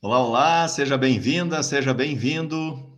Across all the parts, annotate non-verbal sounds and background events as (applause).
Olá, olá, seja bem-vinda, seja bem-vindo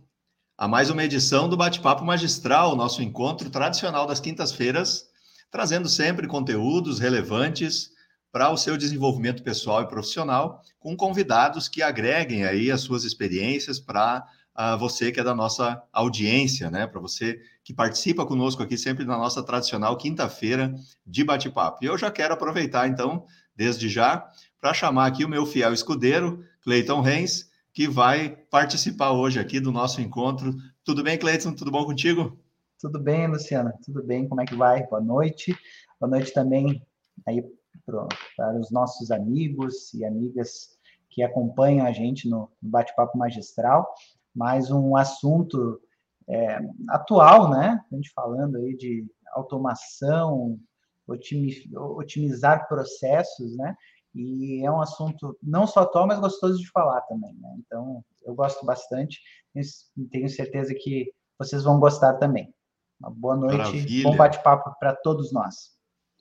a mais uma edição do Bate-Papo Magistral, nosso encontro tradicional das quintas-feiras, trazendo sempre conteúdos relevantes para o seu desenvolvimento pessoal e profissional, com convidados que agreguem aí as suas experiências para uh, você que é da nossa audiência, né? Para você que participa conosco aqui sempre na nossa tradicional quinta-feira de bate-papo. E eu já quero aproveitar, então, desde já, para chamar aqui o meu fiel escudeiro, Cleiton Reis, que vai participar hoje aqui do nosso encontro. Tudo bem, Cleiton? Tudo bom contigo? Tudo bem, Luciana? Tudo bem? Como é que vai? Boa noite. Boa noite também aí para os nossos amigos e amigas que acompanham a gente no, bate-papo magistral. Mais um assunto é, atual, né? A gente falando aí de automação, otimizar processos, né? E é um assunto não só atual, mas gostoso de falar também. Né? Então, eu gosto bastante e tenho certeza que vocês vão gostar também. Uma boa noite, Maravilha. bom bate-papo para todos nós.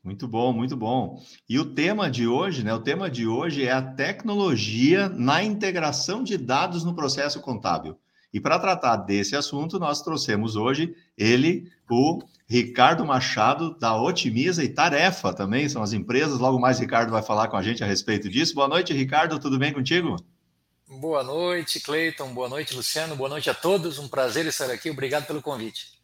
Muito bom, muito bom. E o tema de hoje, né? O tema de hoje é a tecnologia na integração de dados no processo contábil. E para tratar desse assunto, nós trouxemos hoje ele, o Ricardo Machado, da Otimiza e Tarefa também, são as empresas. Logo mais, Ricardo vai falar com a gente a respeito disso. Boa noite, Ricardo, tudo bem contigo? Boa noite, Cleiton. Boa noite, Luciano. Boa noite a todos. Um prazer estar aqui. Obrigado pelo convite.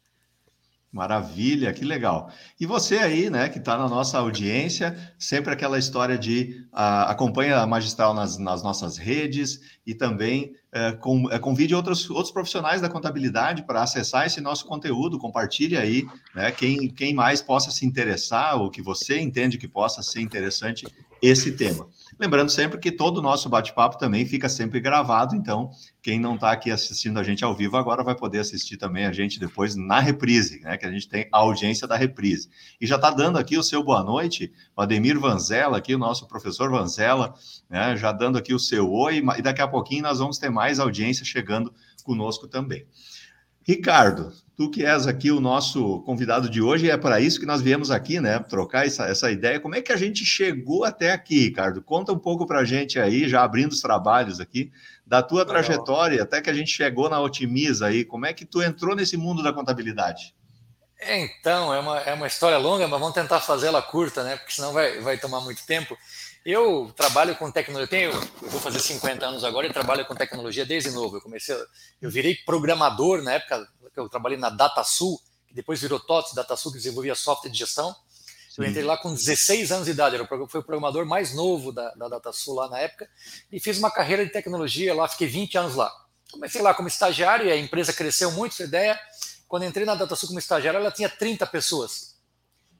Maravilha, que legal. E você aí, né, que está na nossa audiência, sempre aquela história de uh, acompanha a Magistral nas, nas nossas redes e também uh, com, uh, convide outros, outros profissionais da contabilidade para acessar esse nosso conteúdo, compartilhe aí, né, quem, quem mais possa se interessar ou que você entende que possa ser interessante esse tema. Lembrando sempre que todo o nosso bate-papo também fica sempre gravado, então quem não está aqui assistindo a gente ao vivo agora vai poder assistir também a gente depois na reprise, né? Que a gente tem a audiência da reprise. E já está dando aqui o seu boa noite, o Ademir Vanzella, aqui, o nosso professor Vanzella, né? Já dando aqui o seu oi, e daqui a pouquinho nós vamos ter mais audiência chegando conosco também. Ricardo, tu que és aqui o nosso convidado de hoje, é para isso que nós viemos aqui, né? Trocar essa, essa ideia. Como é que a gente chegou até aqui, Ricardo? Conta um pouco para a gente aí, já abrindo os trabalhos aqui, da tua Legal. trajetória até que a gente chegou na Otimiza aí. Como é que tu entrou nesse mundo da contabilidade? Então, é uma, é uma história longa, mas vamos tentar fazê-la curta, né? Porque senão vai, vai tomar muito tempo. Eu trabalho com tecnologia, eu, tenho, eu vou fazer 50 anos agora e trabalho com tecnologia desde novo. Eu comecei, eu virei programador na época que eu trabalhei na DataSul, que depois virou TOTS, DataSul, que desenvolvia software de gestão. Eu entrei lá com 16 anos de idade, eu fui o programador mais novo da, da DataSul lá na época, e fiz uma carreira de tecnologia lá, fiquei 20 anos lá. Comecei lá como estagiário e a empresa cresceu muito, essa ideia. Quando entrei na DataSul como estagiário, ela tinha 30 pessoas.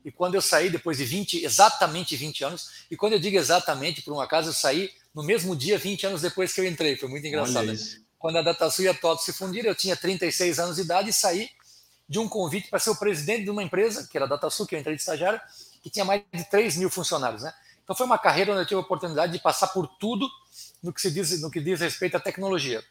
E quando eu saí, depois de 20, exatamente 20 anos, e quando eu digo exatamente, por um acaso, eu saí no mesmo dia, 20 anos depois que eu entrei. Foi muito engraçado. Quando a DataSul e a TOTO se fundiram, eu tinha 36 anos de idade e saí de um convite para ser o presidente de uma empresa, que era a DataSul, que eu entrei de estagiário, que tinha mais de 3 mil funcionários. Né? Então foi uma carreira onde eu tive a oportunidade de passar por tudo no que, se diz, no que diz respeito à tecnologia.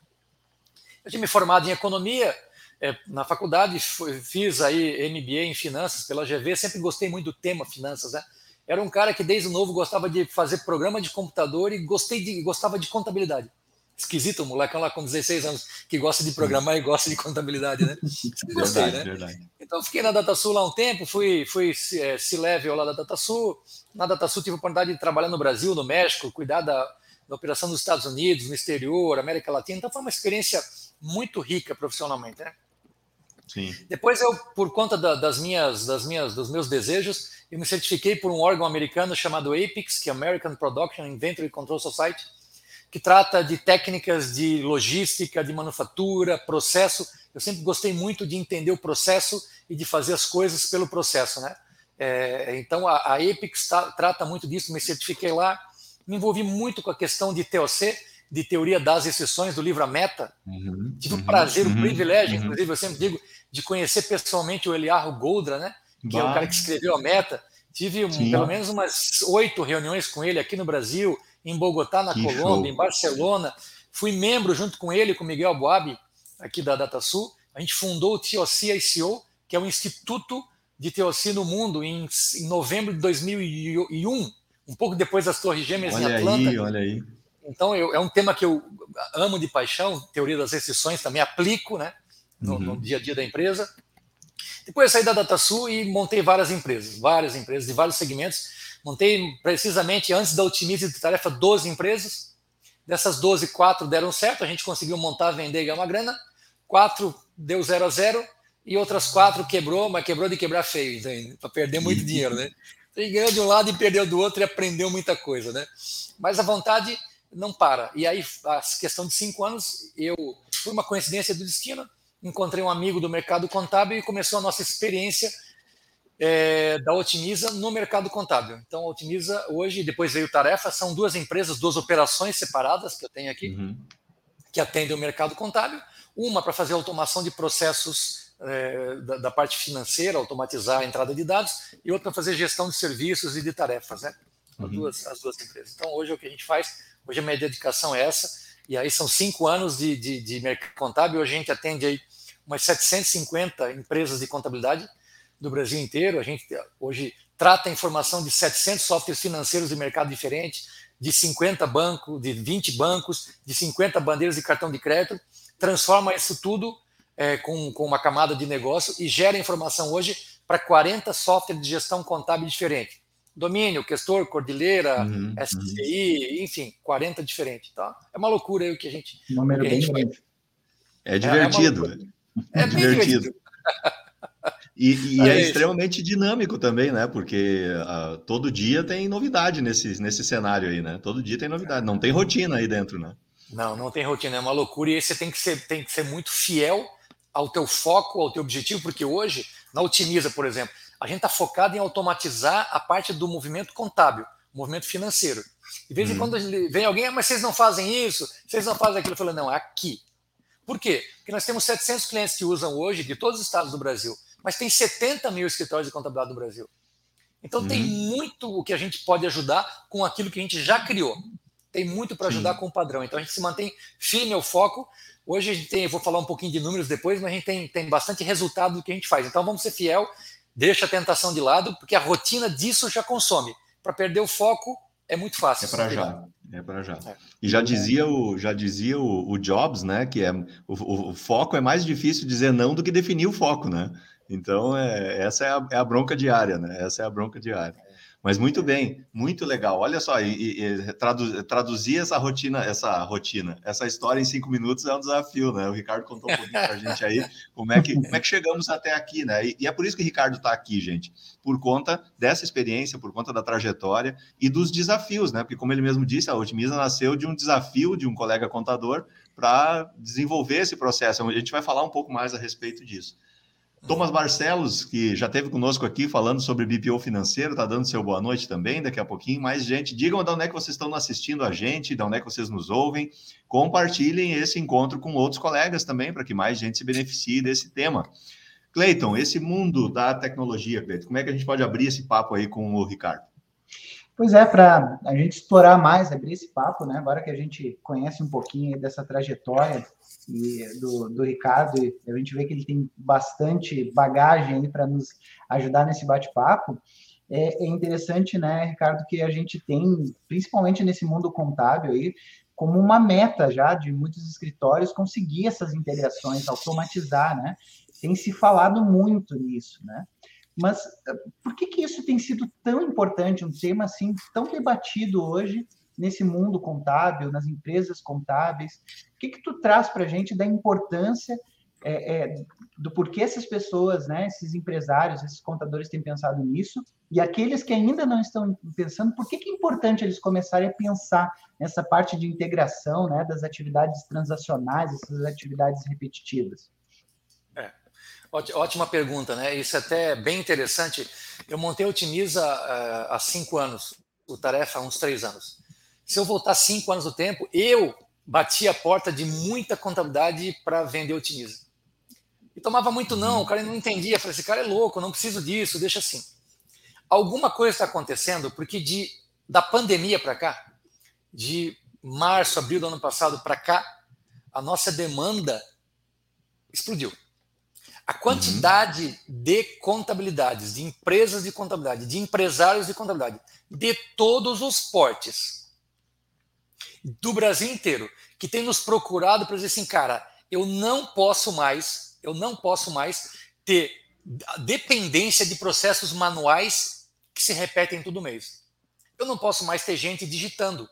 Eu tinha me formado em economia, é, na faculdade fiz aí MBA em finanças pela GV, sempre gostei muito do tema finanças, né? Era um cara que desde novo gostava de fazer programa de computador e gostei de, gostava de contabilidade. Esquisito, o moleque lá com 16 anos que gosta de programar e gosta de contabilidade, né? (laughs) Gostei, verdade, né? Verdade. Então fiquei na DataSul lá um tempo, fui, fui é, C-Level lá da DataSul. Na DataSul tive a oportunidade de trabalhar no Brasil, no México, cuidar da, da operação dos Estados Unidos, no exterior, América Latina. Então foi uma experiência muito rica profissionalmente, né? Depois eu, por conta da, das minhas, das minhas, dos meus desejos, eu me certifiquei por um órgão americano chamado APICS, que é American Production Inventory Control Society, que trata de técnicas de logística, de manufatura, processo. Eu sempre gostei muito de entender o processo e de fazer as coisas pelo processo, né? É, então a, a tá, trata muito disso. Me certifiquei lá, me envolvi muito com a questão de TOC, de teoria das exceções do livro A Meta. Uhum, Tive o uhum, prazer, uhum, o privilégio, uhum. inclusive, eu sempre digo, de conhecer pessoalmente o Eliarro Goldra, né? Que bah. é o cara que escreveu a meta. Tive um, pelo menos umas oito reuniões com ele aqui no Brasil, em Bogotá, na que Colômbia, show. em Barcelona. Fui membro junto com ele, com Miguel Boab, aqui da DataSul. A gente fundou o TOC ICO, que é o Instituto de TOC no mundo, em, em novembro de 2001, um pouco depois das Torres Gêmeas olha em Atlanta. Aí, olha aí. Então, eu, é um tema que eu amo de paixão, teoria das restrições, também aplico né, no, uhum. no dia a dia da empresa. Depois saí da DataSul e montei várias empresas, várias empresas de vários segmentos. Montei precisamente antes da Otimize de Tarefa 12 empresas. Dessas 12, quatro deram certo, a gente conseguiu montar, vender e ganhar uma grana. Quatro deu zero a zero e outras quatro quebrou, mas quebrou de quebrar feio, para perder muito dinheiro, né? Ele ganhou de um lado e perdeu do outro e aprendeu muita coisa, né? Mas a vontade não para. E aí, a questão de cinco anos, eu, por uma coincidência do destino, encontrei um amigo do mercado contábil e começou a nossa experiência é, da Otimiza no mercado contábil. Então, a Otimiza hoje, depois veio Tarefa, são duas empresas, duas operações separadas que eu tenho aqui, uhum. que atendem o mercado contábil. Uma para fazer automação de processos é, da, da, parte financeira, automatizar a entrada de dados, e outra para fazer gestão de serviços e de tarefas, né? Uhum. As, duas, as duas empresas. Então, hoje é o que a gente faz, hoje a minha dedicação é essa, e aí são cinco anos de, de, de mercado contábil, hoje a gente atende aí umas 750 empresas de contabilidade do Brasil inteiro, a gente hoje trata a informação de 700 softwares financeiros de mercado diferente, de 50 bancos, de 20 bancos, de 50 bandeiras de cartão de crédito, transforma isso tudo é, com, com uma camada de negócio e gera informação hoje para 40 softwares de gestão contábil diferentes. Domínio, Questor, Cordilheira, uhum, SCI, uhum. enfim, 40 diferentes. Tá? É uma loucura aí o que a gente. Número bem grande. É divertido. É, é, é divertido. (laughs) E, e é, é extremamente dinâmico também, né? Porque uh, todo dia tem novidade nesse, nesse cenário aí, né? Todo dia tem novidade. Não tem rotina aí dentro, né? Não, não tem rotina, é uma loucura. E aí você tem que ser, tem que ser muito fiel ao teu foco, ao teu objetivo, porque hoje, na Otimiza, por exemplo, a gente está focado em automatizar a parte do movimento contábil, movimento financeiro. De vez em uhum. quando vem alguém, ah, mas vocês não fazem isso, vocês não fazem aquilo. Eu falo, não, é aqui. Por quê? Porque nós temos 700 clientes que usam hoje, de todos os estados do Brasil, mas tem 70 mil escritórios de contabilidade no Brasil. Então uhum. tem muito o que a gente pode ajudar com aquilo que a gente já criou. Tem muito para ajudar Sim. com o padrão. Então a gente se mantém firme ao foco, Hoje a gente tem, vou falar um pouquinho de números depois, mas a gente tem, tem bastante resultado do que a gente faz. Então vamos ser fiel, deixa a tentação de lado, porque a rotina disso já consome. Para perder o foco é muito fácil. É para já. É para já. É. E já dizia o já dizia o, o Jobs, né, que é o, o, foco é mais difícil dizer não do que definir o foco, né? Então é, essa é a, é a bronca diária, né? Essa é a bronca diária. Mas muito bem, muito legal. Olha só, e, e tradu, traduzir essa rotina, essa rotina, essa história em cinco minutos é um desafio, né? O Ricardo contou um pouquinho para a gente aí (laughs) como é, que, como é que chegamos até aqui, né? E, e é por isso que o Ricardo está aqui, gente, por conta dessa experiência, por conta da trajetória e dos desafios, né? Porque, como ele mesmo disse, a Otimiza nasceu de um desafio de um colega contador para desenvolver esse processo. A gente vai falar um pouco mais a respeito disso. Thomas Barcelos, que já esteve conosco aqui falando sobre BPO financeiro, está dando seu boa noite também, daqui a pouquinho. Mais gente, digam de onde é que vocês estão assistindo a gente, de onde é que vocês nos ouvem. Compartilhem esse encontro com outros colegas também, para que mais gente se beneficie desse tema. Cleiton, esse mundo da tecnologia, Cleiton, como é que a gente pode abrir esse papo aí com o Ricardo? Pois é, para a gente explorar mais, abrir esse papo, né? Agora que a gente conhece um pouquinho dessa trajetória e do, do Ricardo, e a gente vê que ele tem bastante bagagem para nos ajudar nesse bate-papo. É, é, interessante, né, Ricardo, que a gente tem, principalmente nesse mundo contábil aí, como uma meta já de muitos escritórios conseguir essas integrações, automatizar, né? Tem se falado muito nisso, né? Mas por que, que isso tem sido tão importante, um tema assim tão debatido hoje nesse mundo contábil, nas empresas contábeis? O que, que tu traz para a gente da importância é, é, do porquê essas pessoas, né, esses empresários, esses contadores têm pensado nisso, e aqueles que ainda não estão pensando, por que, que é importante eles começarem a pensar nessa parte de integração né, das atividades transacionais, essas atividades repetitivas? É, ótima pergunta, né? Isso é até bem interessante. Eu montei a Otimiza uh, há cinco anos, o Tarefa há uns três anos. Se eu voltar cinco anos no tempo, eu bati a porta de muita contabilidade para vender Otimiza. E tomava muito não, o cara não entendia. Falei, esse cara é louco, não preciso disso, deixa assim. Alguma coisa está acontecendo, porque de da pandemia para cá, de março, abril do ano passado para cá, a nossa demanda explodiu. A quantidade uhum. de contabilidades, de empresas de contabilidade, de empresários de contabilidade, de todos os portes, do Brasil inteiro que tem nos procurado para dizer assim, cara, eu não posso mais, eu não posso mais ter dependência de processos manuais que se repetem todo mês. Eu não posso mais ter gente digitando.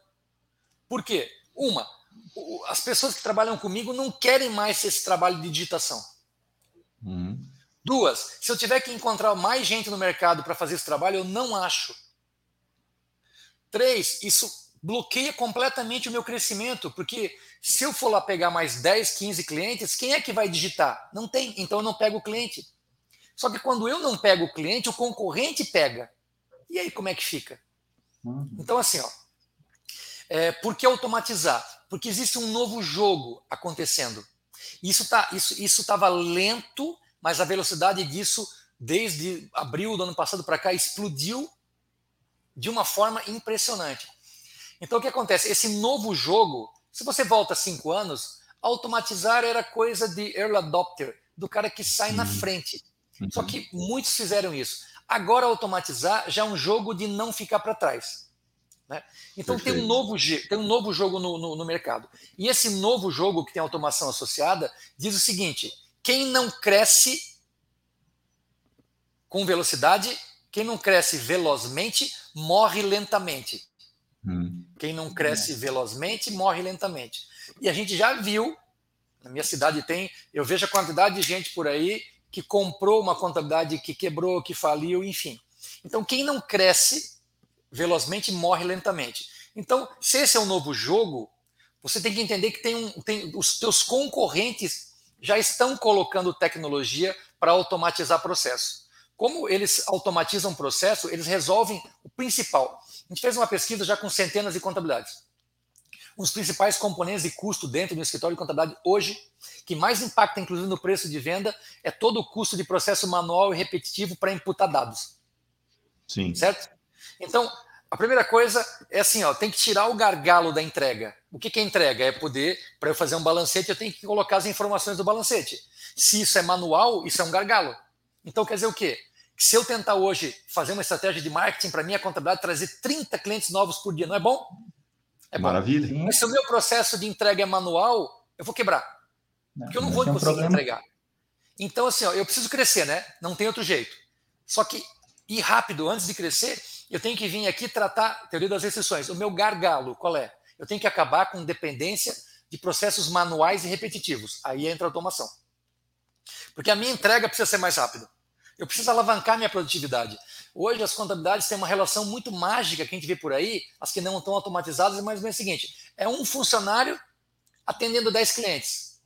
Por quê? Uma, as pessoas que trabalham comigo não querem mais esse trabalho de digitação. Uhum. Duas, se eu tiver que encontrar mais gente no mercado para fazer esse trabalho, eu não acho. Três, isso bloqueia completamente o meu crescimento, porque se eu for lá pegar mais 10, 15 clientes, quem é que vai digitar? Não tem, então eu não pego o cliente. Só que quando eu não pego o cliente, o concorrente pega. E aí como é que fica? Uhum. Então, assim, ó, é, por que automatizar? Porque existe um novo jogo acontecendo. Isso tá, isso isso estava lento, mas a velocidade disso desde abril do ano passado para cá explodiu de uma forma impressionante. Então o que acontece? Esse novo jogo, se você volta cinco anos, automatizar era coisa de early adopter, do cara que sai uhum. na frente. Uhum. Só que muitos fizeram isso. Agora automatizar já é um jogo de não ficar para trás. Né? Então tem um, novo, tem um novo jogo no, no, no, mercado. E esse novo jogo que tem automação associada diz o seguinte: quem não cresce com velocidade, quem não cresce velozmente, morre lentamente. Hum. Quem não cresce é. velozmente, morre lentamente. E a gente já viu, na minha cidade tem, eu vejo a quantidade de gente por aí que comprou uma contabilidade que quebrou, que faliu, enfim. Então, quem não cresce velozmente morre lentamente. Então, se esse é um novo jogo, você tem que entender que tem, um, tem os teus concorrentes já estão colocando tecnologia para automatizar processo. Como eles automatizam o processo, eles resolvem o principal. A gente fez uma pesquisa já com centenas de contabilidades. Um dos principais componentes de custo dentro do escritório de contabilidade hoje, que mais impacta inclusive no preço de venda, é todo o custo de processo manual e repetitivo para imputar dados. Sim. Certo? Então, a primeira coisa é assim, ó, tem que tirar o gargalo da entrega. O que, que é entrega? É poder, para eu fazer um balancete, eu tenho que colocar as informações do balancete. Se isso é manual, isso é um gargalo. Então quer dizer o quê? Que se eu tentar hoje fazer uma estratégia de marketing para minha contabilidade, trazer 30 clientes novos por dia, não é bom? É Maravilha. Bom. Mas se o meu processo de entrega é manual, eu vou quebrar. Não, porque eu não vou conseguir um entregar. Então, assim, ó, eu preciso crescer, né? Não tem outro jeito. Só que ir rápido antes de crescer, eu tenho que vir aqui tratar teoria das restrições. O meu gargalo, qual é? Eu tenho que acabar com dependência de processos manuais e repetitivos. Aí entra a automação. Porque a minha entrega precisa ser mais rápida. Eu preciso alavancar minha produtividade. Hoje as contabilidades têm uma relação muito mágica que a gente vê por aí, as que não estão automatizadas, mas é o seguinte: é um funcionário atendendo 10 clientes.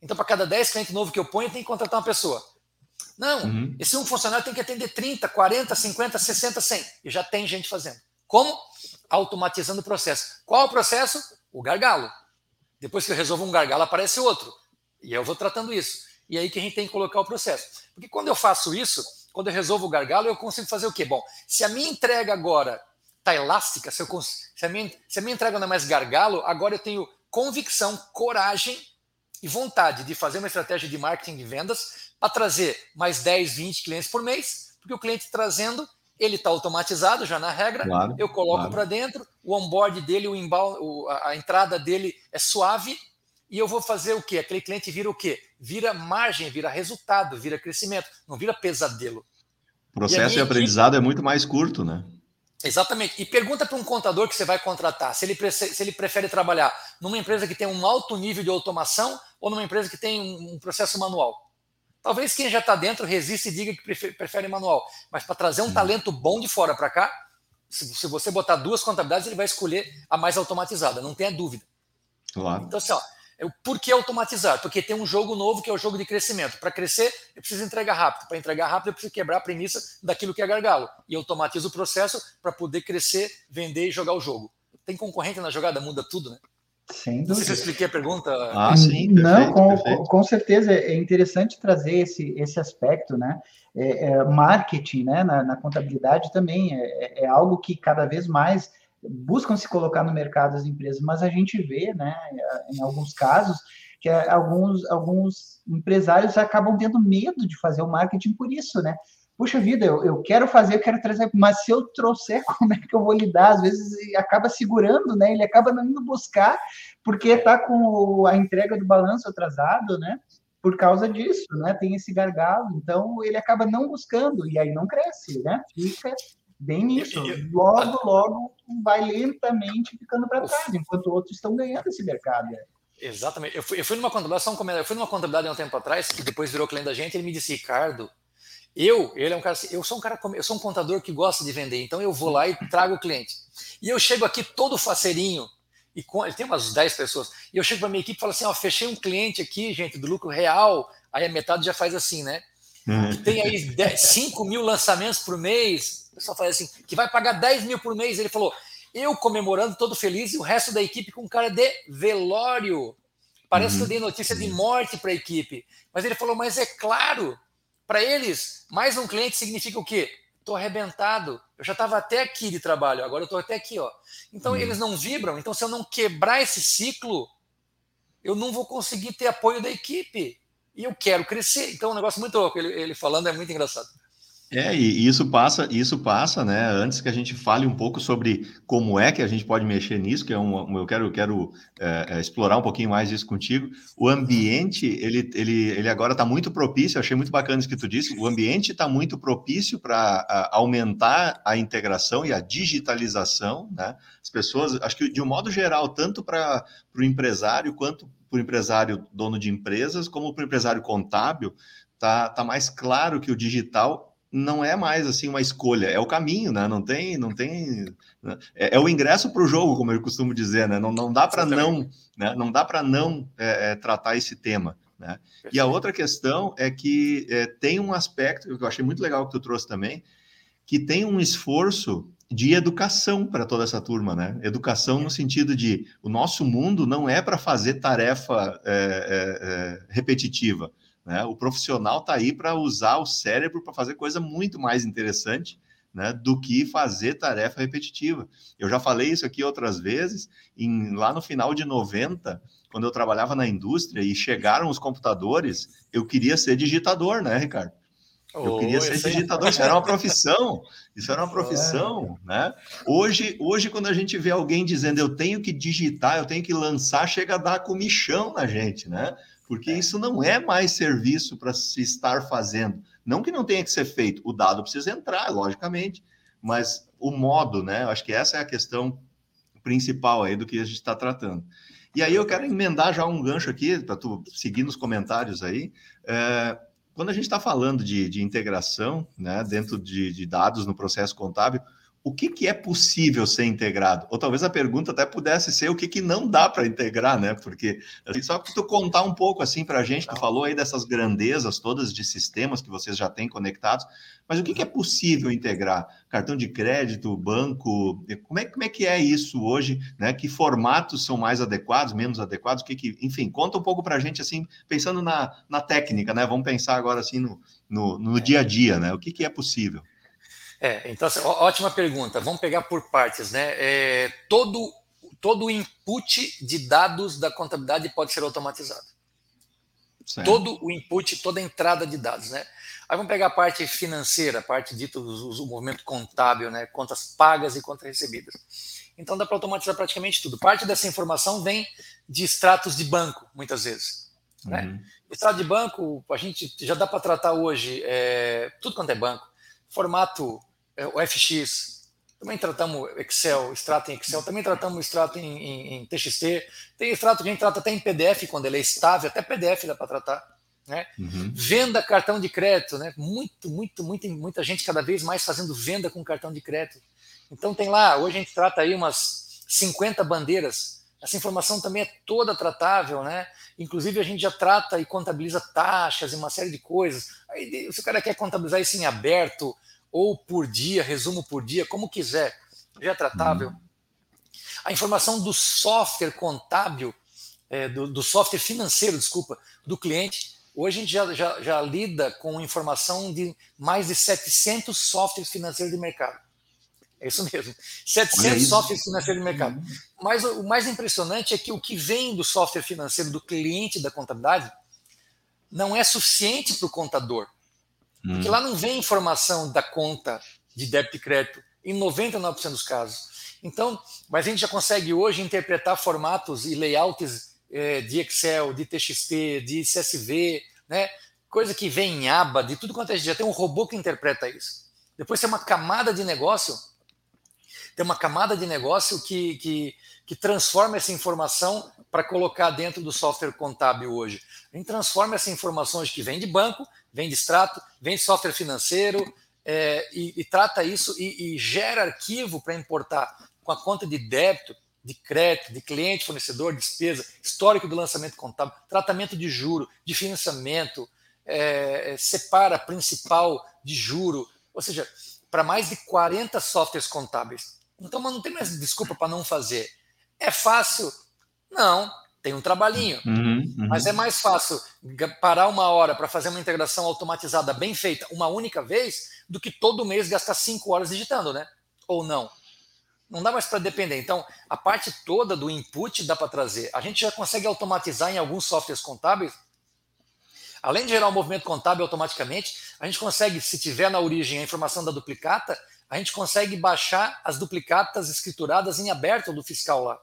Então, para cada 10 clientes novos que eu ponho, eu tenho que contratar uma pessoa. Não, uhum. esse um funcionário tem que atender 30, 40, 50, 60, 100. E já tem gente fazendo. Como? Automatizando o processo. Qual o processo? O gargalo. Depois que eu resolvo um gargalo, aparece outro. E eu vou tratando isso. E aí que a gente tem que colocar o processo. Porque quando eu faço isso, quando eu resolvo o gargalo, eu consigo fazer o quê? Bom, se a minha entrega agora está elástica, se, eu, se, a minha, se a minha entrega não é mais gargalo, agora eu tenho convicção, coragem e vontade de fazer uma estratégia de marketing de vendas para trazer mais 10, 20 clientes por mês, porque o cliente trazendo, ele está automatizado já na regra, claro, eu coloco claro. para dentro, o onboard dele, o inbound, a entrada dele é suave, e eu vou fazer o quê? Aquele cliente vira o quê? Vira margem, vira resultado, vira crescimento, não vira pesadelo. O processo de aprendizado equipe... é muito mais curto, né? Exatamente. E pergunta para um contador que você vai contratar se ele, se ele prefere trabalhar numa empresa que tem um alto nível de automação ou numa empresa que tem um processo manual. Talvez quem já está dentro resista e diga que prefere, prefere manual, mas para trazer um talento bom de fora para cá, se, se, você botar duas contabilidades, ele vai escolher a mais automatizada, não tenha dúvida. Claro. Então, assim, ó, por que automatizar? Porque tem um jogo novo que é o jogo de crescimento. Para crescer, eu preciso entregar rápido. Para entregar rápido, eu preciso quebrar a premissa daquilo que é gargalo. E automatizo o processo para poder crescer, vender e jogar o jogo. Tem concorrente na jogada, muda tudo, né? Sem dúvida. Não sei se eu expliquei a pergunta. Ah, sim. Perfeito, Não, com, perfeito. com certeza é interessante trazer esse, esse aspecto, né? É, é, marketing, né, na, na contabilidade também é, é, é algo que cada vez mais buscam se colocar no mercado as empresas, mas a gente vê, né, em alguns casos, que alguns, alguns empresários acabam tendo medo de fazer o marketing por isso, né? puxa vida, eu, eu quero fazer, eu quero trazer, mas se eu trouxer, (laughs) como é que eu vou lidar? Às vezes acaba segurando, né? Ele acaba não indo buscar, porque está com a entrega do balanço atrasado, né? Por causa disso, né? Tem esse gargalo, então ele acaba não buscando, e aí não cresce, né? Fica bem nisso. Logo, logo vai lentamente ficando para trás, enquanto outros estão ganhando esse mercado. Exatamente. Eu fui, eu fui numa contabilidade, um eu fui numa contabilidade há um tempo atrás, que depois virou cliente da gente, ele me disse, Ricardo, eu, ele é um cara assim, eu sou um cara, eu sou um contador que gosta de vender, então eu vou lá e trago o cliente. E eu chego aqui todo faceirinho, e com, ele tem umas 10 pessoas, e eu chego para minha equipe e falo assim, ó, fechei um cliente aqui, gente, do lucro real, aí a metade já faz assim, né? Uhum. Que tem aí 10, 5 mil lançamentos por mês, o pessoal faz assim, que vai pagar 10 mil por mês. Ele falou, eu comemorando, todo feliz, e o resto da equipe com cara de velório. Parece uhum. que eu dei notícia de morte para a equipe. Mas ele falou, mas é claro, para eles, mais um cliente significa o quê? Estou arrebentado. Eu já estava até aqui de trabalho, agora eu estou até aqui. ó. Então uhum. eles não vibram. Então, se eu não quebrar esse ciclo, eu não vou conseguir ter apoio da equipe. E eu quero crescer. Então, é um negócio muito louco. Ele, ele falando é muito engraçado. É, e isso passa, isso passa, né? Antes que a gente fale um pouco sobre como é que a gente pode mexer nisso, que é um, eu quero, quero é, é, explorar um pouquinho mais isso contigo. O ambiente, ele, ele, ele agora está muito propício. achei muito bacana isso que tu disse. O ambiente está muito propício para aumentar a integração e a digitalização, né? As pessoas, acho que de um modo geral, tanto para o empresário quanto para o empresário dono de empresas, como para o empresário contábil, tá, tá mais claro que o digital não é mais assim uma escolha, é o caminho, né? Não tem, não tem, né? é, é, o ingresso para o jogo, como eu costumo dizer, né? Não, não dá para não, né? Não dá para não é, é, tratar esse tema. Né? E a outra questão é que é, tem um aspecto que eu achei muito legal que tu trouxe também, que tem um esforço de educação para toda essa turma, né? Educação no sentido de o nosso mundo não é para fazer tarefa é, é, repetitiva né? O profissional está aí para usar o cérebro para fazer coisa muito mais interessante né, do que fazer tarefa repetitiva. Eu já falei isso aqui outras vezes, em, lá no final de 90, quando eu trabalhava na indústria e chegaram os computadores, eu queria ser digitador, né, Ricardo? Eu queria ser digitador, isso era uma profissão, isso era uma profissão, né? Hoje, hoje, quando a gente vê alguém dizendo eu tenho que digitar, eu tenho que lançar, chega a dar comichão na gente, né? porque é. isso não é mais serviço para se estar fazendo. Não que não tenha que ser feito, o dado precisa entrar, logicamente, mas o modo, né? Eu acho que essa é a questão principal aí do que a gente está tratando. E aí eu quero emendar já um gancho aqui, para tu seguir nos comentários aí. É, quando a gente está falando de, de, integração né, dentro de, de dados no processo contábil, o que, que é possível ser integrado? Ou talvez a pergunta até pudesse ser o que, que não dá para integrar, né? Porque assim, só que tu contar um pouco assim para a gente, tu falou aí dessas grandezas todas de sistemas que vocês já têm conectados, mas o que, que é possível integrar? Cartão de crédito, banco, como é, como é que é isso hoje? Né? Que formatos são mais adequados, menos adequados? O que, que enfim, conta um pouco para a gente assim, pensando na, na técnica, né? Vamos pensar agora assim no, no, no dia a dia, né? O que, que é possível? É, então, assim, ótima pergunta. Vamos pegar por partes, né? É, todo, todo input de dados da contabilidade pode ser automatizado. Certo. Todo o input, toda a entrada de dados, né? Aí vamos pegar a parte financeira, a parte dita do movimento contábil, né? Contas pagas e contas recebidas. Então dá para automatizar praticamente tudo. Parte dessa informação vem de extratos de banco, muitas vezes. Né? Uhum. Extrato de banco, a gente já dá para tratar hoje é, tudo quanto é banco. Formato o FX, também tratamos Excel, extrato em Excel, também tratamos extrato em, em, em, TXT, tem extrato que a gente trata até em PDF, quando ele é estável, até PDF dá para tratar. Né? Uhum. Venda cartão de crédito, né? muito, muito, muito, muita gente cada vez mais fazendo venda com cartão de crédito. Então tem lá, hoje a gente trata aí umas 50 bandeiras. Essa informação também é toda tratável, né? Inclusive a gente já trata e contabiliza taxas e uma série de coisas. Aí, se o cara quer contabilizar isso em aberto, ou por dia, resumo por dia, como quiser, já é tratável. Uhum. A informação do software contábil, é, do, do, software financeiro, desculpa, do cliente, hoje a gente já, já, já lida com informação de mais de 700 softwares financeiros de mercado. É isso mesmo. 700 softwares financeiros de mercado. Uhum. Mas o mais impressionante é que o que vem do software financeiro do cliente da contabilidade não é suficiente para o contador. Hum. Porque lá não vem informação da conta de débito e crédito, em 99% dos casos. Então, mas a gente já consegue hoje interpretar formatos e layouts é, de Excel, de TXT, de CSV, né? coisa que vem em aba, de tudo quanto a gente já tem um robô que interpreta isso. Depois tem uma camada de negócio, tem uma camada de negócio que, que, que transforma essa informação para colocar dentro do software contábil hoje. A gente transforma essa informação que vem de banco, vem de extrato, vem de software financeiro, é, e, e, trata isso e, e gera arquivo para importar com a conta de débito, de crédito, de cliente, fornecedor, despesa, histórico do lançamento contábil, tratamento de juro, de financiamento, é, é separa principal de juro, ou seja, para mais de 40 softwares contábeis. Então, não tem mais desculpa para não fazer. É fácil? Não, tem um trabalhinho. Uhum, uhum. Mas é mais fácil parar uma hora para fazer uma integração automatizada bem feita uma única vez do que todo mês gastar cinco horas digitando, né? Ou não? Não dá mais para depender. Então, a parte toda do input dá para trazer. A gente já consegue automatizar em alguns softwares contábeis. Além de gerar o um movimento contábil automaticamente, a gente consegue, se tiver na origem a informação da duplicata, a gente consegue baixar as duplicatas escrituradas em aberto do fiscal lá.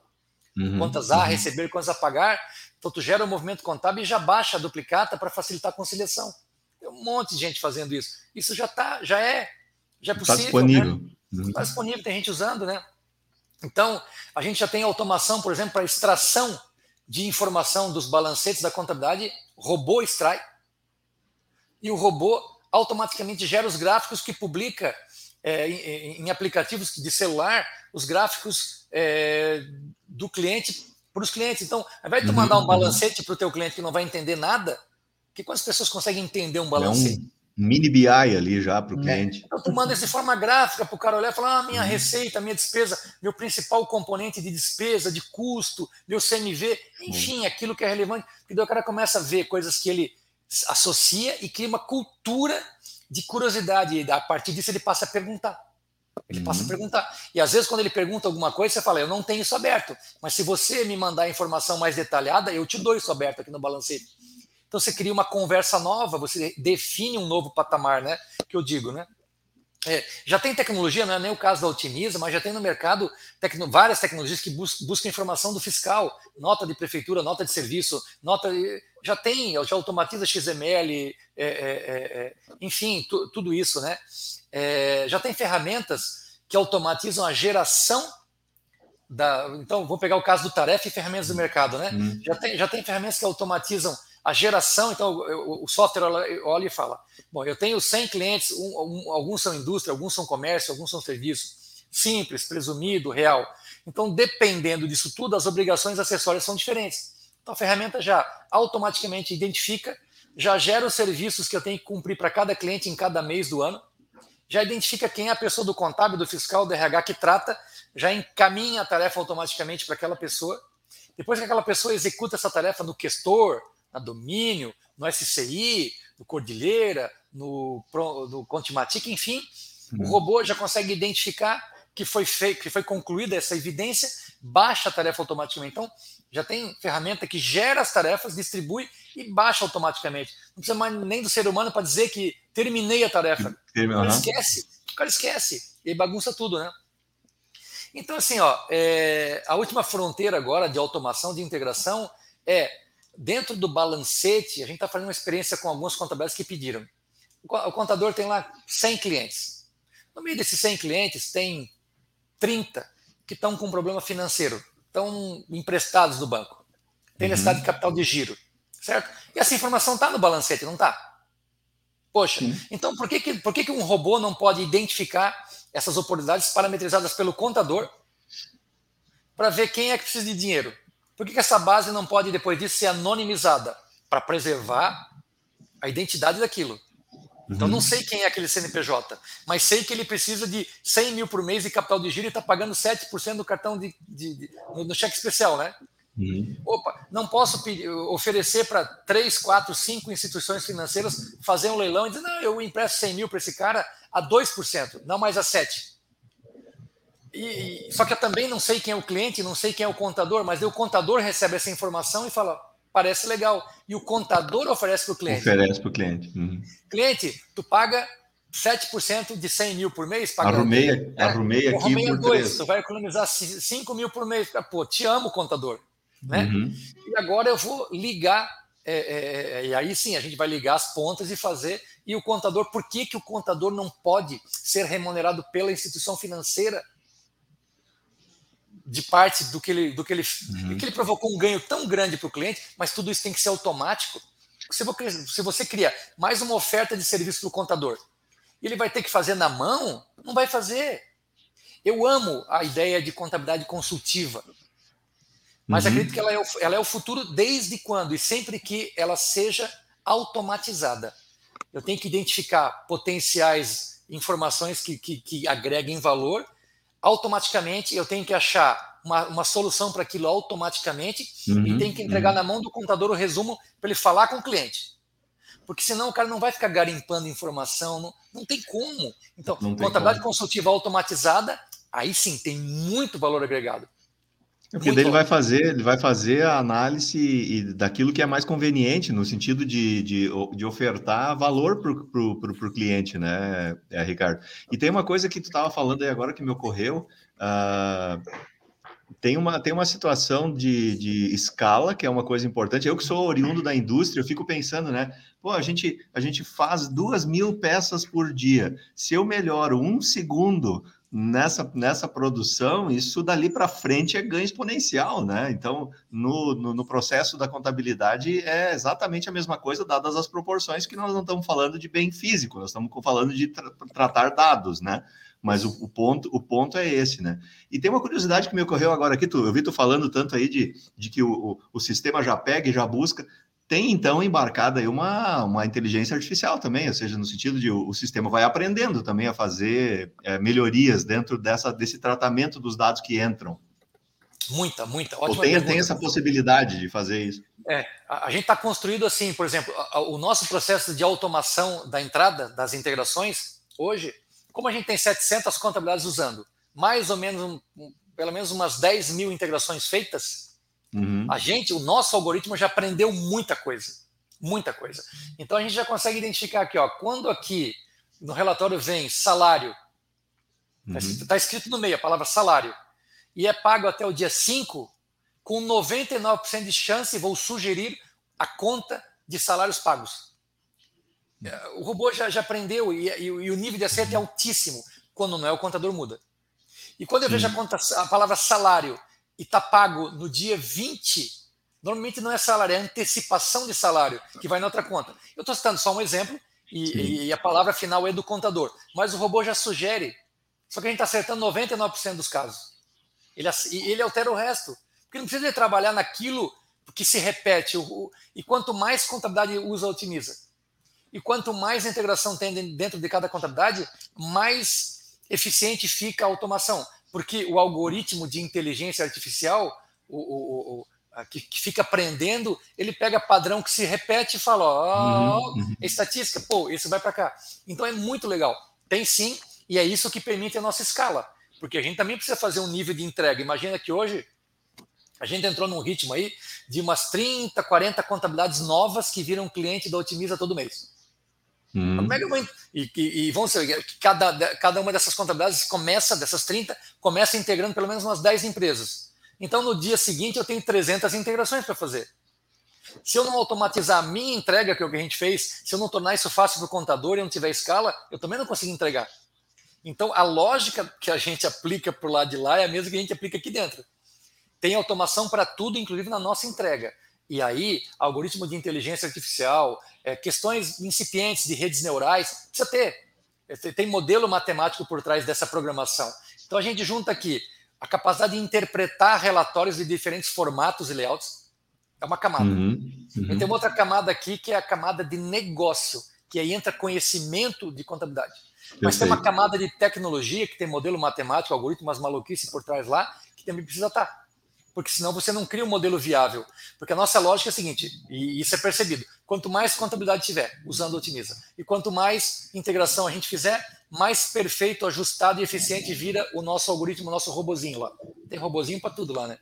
Uhum, contas a uhum. receber, contas a pagar. Então, tu gera o um movimento contábil e já baixa a duplicata para facilitar a conciliação. Tem um monte de gente fazendo isso. Isso já tá, já é, já é tá possível. Está disponível. Né? Está uhum. disponível, tem gente usando, né? Então, a gente já tem automação, por exemplo, para extração de informação dos balancetes da contabilidade, robô extrai e o robô automaticamente gera os gráficos que publica é, em, em, aplicativos de celular os gráficos é, do cliente para os clientes. Então, ao invés de tu uhum, mandar um uhum. balancete para o teu cliente que não vai entender nada, que quantas pessoas conseguem entender um balancete? É um mini BI ali já para o é. cliente. Então, tu manda de forma gráfica para o cara olhar e falar: ah, minha uhum. receita, minha despesa, meu principal componente de despesa, de custo, meu CMV, enfim, uhum. aquilo que é relevante. E daí o cara começa a ver coisas que ele associa e cria uma cultura de curiosidade. E a partir disso ele passa a perguntar. Ele uhum. passa a perguntar. E às vezes, quando ele pergunta alguma coisa, você fala: Eu não tenho isso aberto. Mas se você me mandar informação mais detalhada, eu te dou isso aberto aqui no balancete. Então você cria uma conversa nova, você define um novo patamar, né? Que eu digo, né? É, já tem tecnologia, não é nem o caso da Otimiza, mas já tem no mercado tecno, várias tecnologias que bus, buscam informação do fiscal, nota de prefeitura, nota de serviço, nota de, já tem, já automatiza XML, é, é, é, é, enfim, tu, tudo isso, né? É, já tem ferramentas que automatizam a geração da. Então, vou pegar o caso do Tarefa e ferramentas do mercado, né? Hum. Já, tem, já tem ferramentas que automatizam a geração, então o, software olha e fala: bom, eu tenho 100 clientes, um, um, alguns são indústria, alguns são comércio, alguns são serviço, simples, presumido, real. Então, dependendo disso tudo, as obrigações acessórias são diferentes. Então, a ferramenta já automaticamente identifica, já gera os serviços que eu tenho que cumprir para cada cliente em cada mês do ano, já identifica quem é a pessoa do contábil, do fiscal, do RH que trata, já encaminha a tarefa automaticamente para aquela pessoa. Depois que aquela pessoa executa essa tarefa no questor, na Domínio, no SCI, no Cordilheira, no, no Contimatic, enfim, uhum. o robô já consegue identificar que foi feito, que foi concluída essa evidência, baixa a tarefa automaticamente. Então, já tem ferramenta que gera as tarefas, distribui e baixa automaticamente. Não precisa mais nem do ser humano para dizer que terminei a tarefa. Uhum. O cara esquece, o cara esquece e bagunça tudo, né? Então, assim, ó, é, a última fronteira agora de automação, de integração, é dentro do balancete, a gente está fazendo uma experiência com alguns contadores que pediram. O contador tem lá 100 clientes. No meio desses 100 clientes, tem 30 que estão com um problema financeiro, estão emprestados do banco, tem uhum. necessidade de capital de giro, certo? E essa informação está no balancete, não está? Poxa, Sim. então por, que, que, por que, que um robô não pode identificar essas oportunidades parametrizadas pelo contador para ver quem é que precisa de dinheiro? Por que, que essa base não pode, depois disso, ser anonimizada? Para preservar a identidade daquilo. Então, não uhum. sei quem é aquele CNPJ, mas sei que ele precisa de 100 mil por mês de capital de giro e está pagando 7% do cartão de, de, de, no, no cheque especial, né? Uhum. Opa, não posso pedir, oferecer para 3, 4, 5 instituições financeiras fazer um leilão e dizer, não, eu empresto 100 mil para esse cara a 2%, não mais a 7%. E, só que eu também não sei quem é o cliente, não sei quem é o contador, mas o contador recebe essa informação e fala: parece legal. E o contador oferece para o cliente. Oferece para o cliente. Uhum. Cliente, tu paga 7% de 100 mil por mês. Paga, arrumei, é, arrumei aqui arrumei por dois, 3. Tu vai economizar 5 mil por mês. Pô, te amo, contador. Né? Uhum. E agora eu vou ligar, é, é, é, e aí sim a gente vai ligar as pontas e fazer. E o contador, por que, que o contador não pode ser remunerado pela instituição financeira de parte do que ele, do que ele, uhum. que ele provocou um ganho tão grande para o cliente, mas tudo isso tem que ser automático. Se você, se você cria mais uma oferta de serviço para o contador, ele vai ter que fazer na mão? Não vai fazer. Eu amo a ideia de contabilidade consultiva, mas uhum. acredito que ela é, o, ela é o futuro desde quando e sempre que ela seja automatizada. Eu tenho que identificar potenciais informações que, que, que agreguem valor automaticamente, eu tenho que achar uma, uma solução para aquilo automaticamente uhum, e tenho que entregar uhum. na mão do contador o resumo para ele falar com o cliente. Porque senão o cara não vai ficar garimpando informação, não, não tem como. Então, contabilidade como. consultiva automatizada, aí sim tem muito valor agregado. Porque daí ele vai fazer, ele vai fazer a análise daquilo que é mais conveniente, no sentido de, de, de ofertar valor para o cliente, né, é, Ricardo? E tem uma coisa que tu estava falando aí agora que me ocorreu. Uh, tem uma, tem uma situação de, de escala, que é uma coisa importante. Eu que sou oriundo da indústria, eu fico pensando, né? Pô, a gente, a gente faz duas mil peças por dia. Se eu melhoro um segundo nessa, nessa produção, isso dali para frente é ganho exponencial, né? Então, no, no, no, processo da contabilidade é exatamente a mesma coisa, dadas as proporções que nós não estamos falando de bem físico, nós estamos falando de tra tratar dados, né? Mas o, o, ponto, o ponto é esse, né? E tem uma curiosidade que me ocorreu agora aqui, tu, eu vi tu falando tanto aí de, de que o, o, o sistema já pega e já busca tem então embarcada aí uma, uma inteligência artificial também, ou seja, no sentido de o, o sistema vai aprendendo também a fazer é, melhorias dentro dessa, desse tratamento dos dados que entram. Muita, muita. Ótima ou tem, tem essa possibilidade de fazer isso? É, a, a gente está construído assim, por exemplo, a, o nosso processo de automação da entrada das integrações, hoje, como a gente tem 700 contabilidades usando, mais ou menos, um, pelo menos umas 10 mil integrações feitas, Uhum. A gente, o nosso algoritmo já aprendeu muita coisa, muita coisa. Então a gente já consegue identificar aqui, ó, quando aqui no relatório vem salário, está uhum. Tá escrito no meio a palavra salário, e é pago até o dia 5, com 99% de chance vou sugerir a conta de salários pagos. É, o robô já, já aprendeu e, e, e o nível de acerto é altíssimo. Quando não é, o contador muda. E quando eu vejo a, conta, a palavra salário e está pago no dia 20, normalmente não é salário, é antecipação de salário, que vai na outra conta. Eu estou citando só um exemplo, e, e, a palavra final é do contador, mas o robô já sugere, só que a gente está acertando 99% dos casos. Ele, ele altera o resto, porque não precisa trabalhar naquilo que se repete, e quanto mais contabilidade usa, otimiza. E quanto mais integração tem dentro de cada contabilidade, mais eficiente fica a automação porque o algoritmo de inteligência artificial, o, o, o que, que, fica aprendendo, ele pega padrão que se repete e fala, ó, oh, uhum. é estatística, pô, isso vai para cá. Então é muito legal. Tem sim, e é isso que permite a nossa escala, porque a gente também precisa fazer um nível de entrega. Imagina que hoje a gente entrou num ritmo aí de umas 30, 40 contabilidades novas que viram cliente da Otimiza todo mês. Hum. Como é e, e, e vamos ser, cada, cada uma dessas contabilidades começa, dessas 30, começa integrando pelo menos umas 10 empresas. Então, no dia seguinte, eu tenho 300 integrações para fazer. Se eu não automatizar a minha entrega, que é o que a gente fez, se eu não tornar isso fácil para o contador e não tiver escala, eu também não consigo entregar. Então, a lógica que a gente aplica por lá de lá é a mesma que a gente aplica aqui dentro. Tem automação para tudo, inclusive na nossa entrega. E aí, algoritmo de inteligência artificial, é, questões incipientes de redes neurais, precisa ter. É, tem modelo matemático por trás dessa programação. Então a gente junta aqui a capacidade de interpretar relatórios de diferentes formatos e layouts. É uma camada. Uhum, uhum. E tem uma outra camada aqui que é a camada de negócio, que aí entra conhecimento de contabilidade. Mas tem uma camada de tecnologia, que tem modelo matemático, algoritmo, umas maluquices por trás lá, que também precisa estar porque senão você não cria um modelo viável. Porque a nossa lógica é a seguinte, e isso é percebido: quanto mais contabilidade tiver, usando Otimiza, e quanto mais integração a gente fizer, mais perfeito, ajustado e eficiente vira o nosso algoritmo, o nosso robozinho lá. Tem robozinho para tudo lá, né?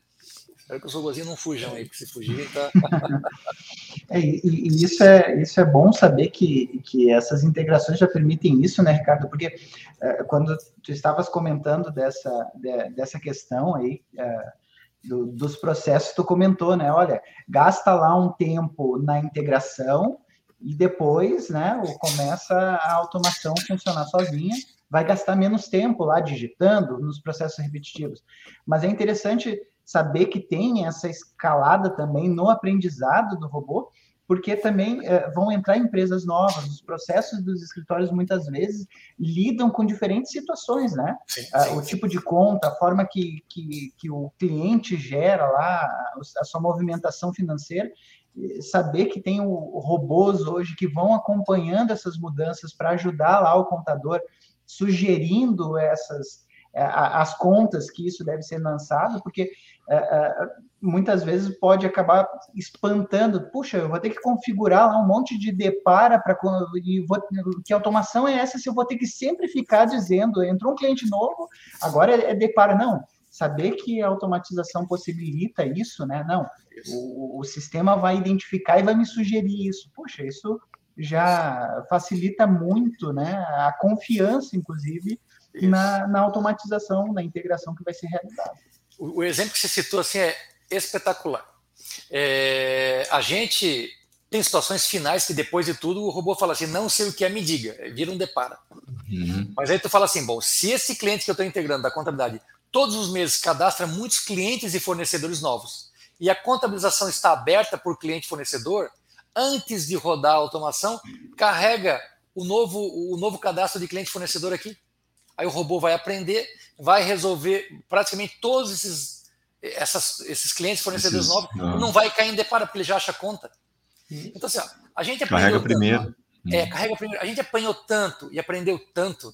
Espero que os robôzinhos não fujam aí, porque se fugirem, tá. (laughs) é, e, isso, é, isso é bom saber que, que essas integrações já permitem isso, né, Ricardo? Porque é, quando tu estavas comentando dessa, de, dessa questão aí. É, do, dos processos, tu comentou, né? Olha, gasta lá um tempo na integração e depois, né, começa a automação funcionar sozinha, vai gastar menos tempo lá digitando nos processos repetitivos. Mas é interessante saber que tem essa escalada também no aprendizado do robô, porque também é, vão entrar empresas novas, os processos dos escritórios muitas vezes lidam com diferentes situações, né? Sim, ah, sim, o tipo de conta, a forma que, que, que o cliente gera lá, a sua movimentação financeira, saber que tem o, robôs hoje que vão acompanhando essas mudanças para ajudar lá o contador, sugerindo essas as contas que isso deve ser lançado, porque é, é, muitas vezes pode acabar espantando. Puxa, eu vou ter que configurar lá um monte de depara para e que automação é essa se eu vou ter que sempre ficar dizendo entrou um cliente novo, agora é, é depara não. Saber que a automatização possibilita isso, né? Não, o, o sistema vai identificar e vai me sugerir isso. Puxa, isso já facilita muito, né? A confiança, inclusive, na, na, automatização, na integração que vai ser realizada. O, o exemplo que você citou assim é espetacular. É, a gente tem situações finais que depois de tudo o robô fala assim, não sei o que é, me diga, vira um depara. Uhum. Mas aí tu fala assim, bom, se esse cliente que eu estou integrando da contabilidade todos os meses cadastra muitos clientes e fornecedores novos e a contabilização está aberta por cliente fornecedor, antes de rodar a automação, carrega o novo, o novo cadastro de cliente fornecedor aqui aí o robô vai aprender, vai resolver praticamente todos esses, essas, esses clientes fornecedores esses, novos, não. não vai cair em deparo, porque ele já acha conta. Então, assim, ó, a gente carrega tanto, primeiro. É, hum. carrega primeiro. A gente apanhou tanto e aprendeu tanto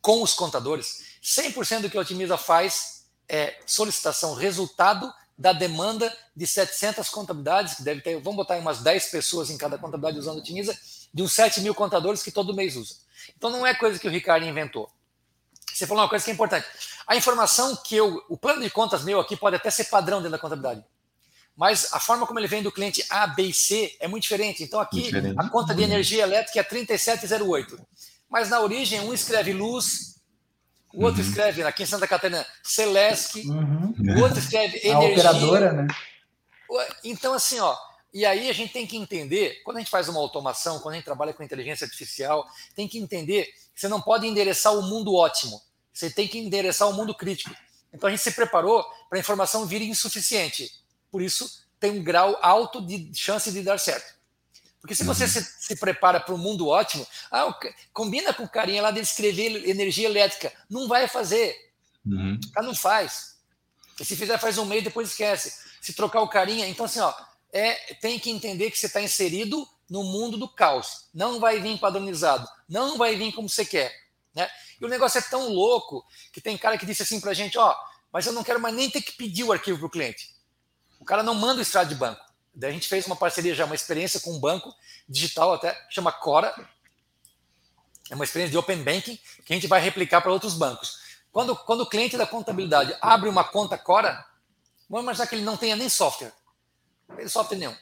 com os contadores. 100% do que a Otimiza faz é solicitação, resultado da demanda de 700 contabilidades, que deve ter, vamos botar umas 10 pessoas em cada contabilidade usando Otimiza, de uns 7 mil contadores que todo mês usam. Então não é coisa que o Ricardo inventou. Você falou uma coisa que é importante. A informação que eu. O plano de contas meu aqui pode até ser padrão dentro da contabilidade. Mas a forma como ele vem do cliente A, B e C é muito diferente. Então aqui diferente. a conta de energia elétrica é 3708. Mas na origem um escreve luz, o outro uhum. escreve aqui em Santa Catarina Celesc, uhum. o outro escreve energia. A operadora, né? Então assim, ó, e aí a gente tem que entender, quando a gente faz uma automação, quando a gente trabalha com inteligência artificial, tem que entender que você não pode endereçar o mundo ótimo. Você tem que endereçar o mundo crítico. Então a gente se preparou para a informação vir insuficiente. Por isso tem um grau alto de chance de dar certo. Porque se você uhum. se, se, prepara para um mundo ótimo, ah, combina com o carinha lá de escrever energia elétrica. Não vai fazer. Uhum. não faz. E se fizer, faz um mês depois esquece. Se trocar o carinha. Então, assim, ó, é, tem que entender que você está inserido no mundo do caos. Não vai vir padronizado. Não vai vir como você quer. Né? E o negócio é tão louco que tem cara que disse assim para a gente: ó, mas eu não quero mais nem ter que pedir o arquivo para o cliente. O cara não manda o extrato de banco. Daí a gente fez uma parceria já, uma experiência com um banco digital até, chama Cora. É uma experiência de Open Banking que a gente vai replicar para outros bancos. Quando, quando o cliente da contabilidade abre uma conta Cora, vamos imaginar que ele não tenha nem software. Tem software nenhum.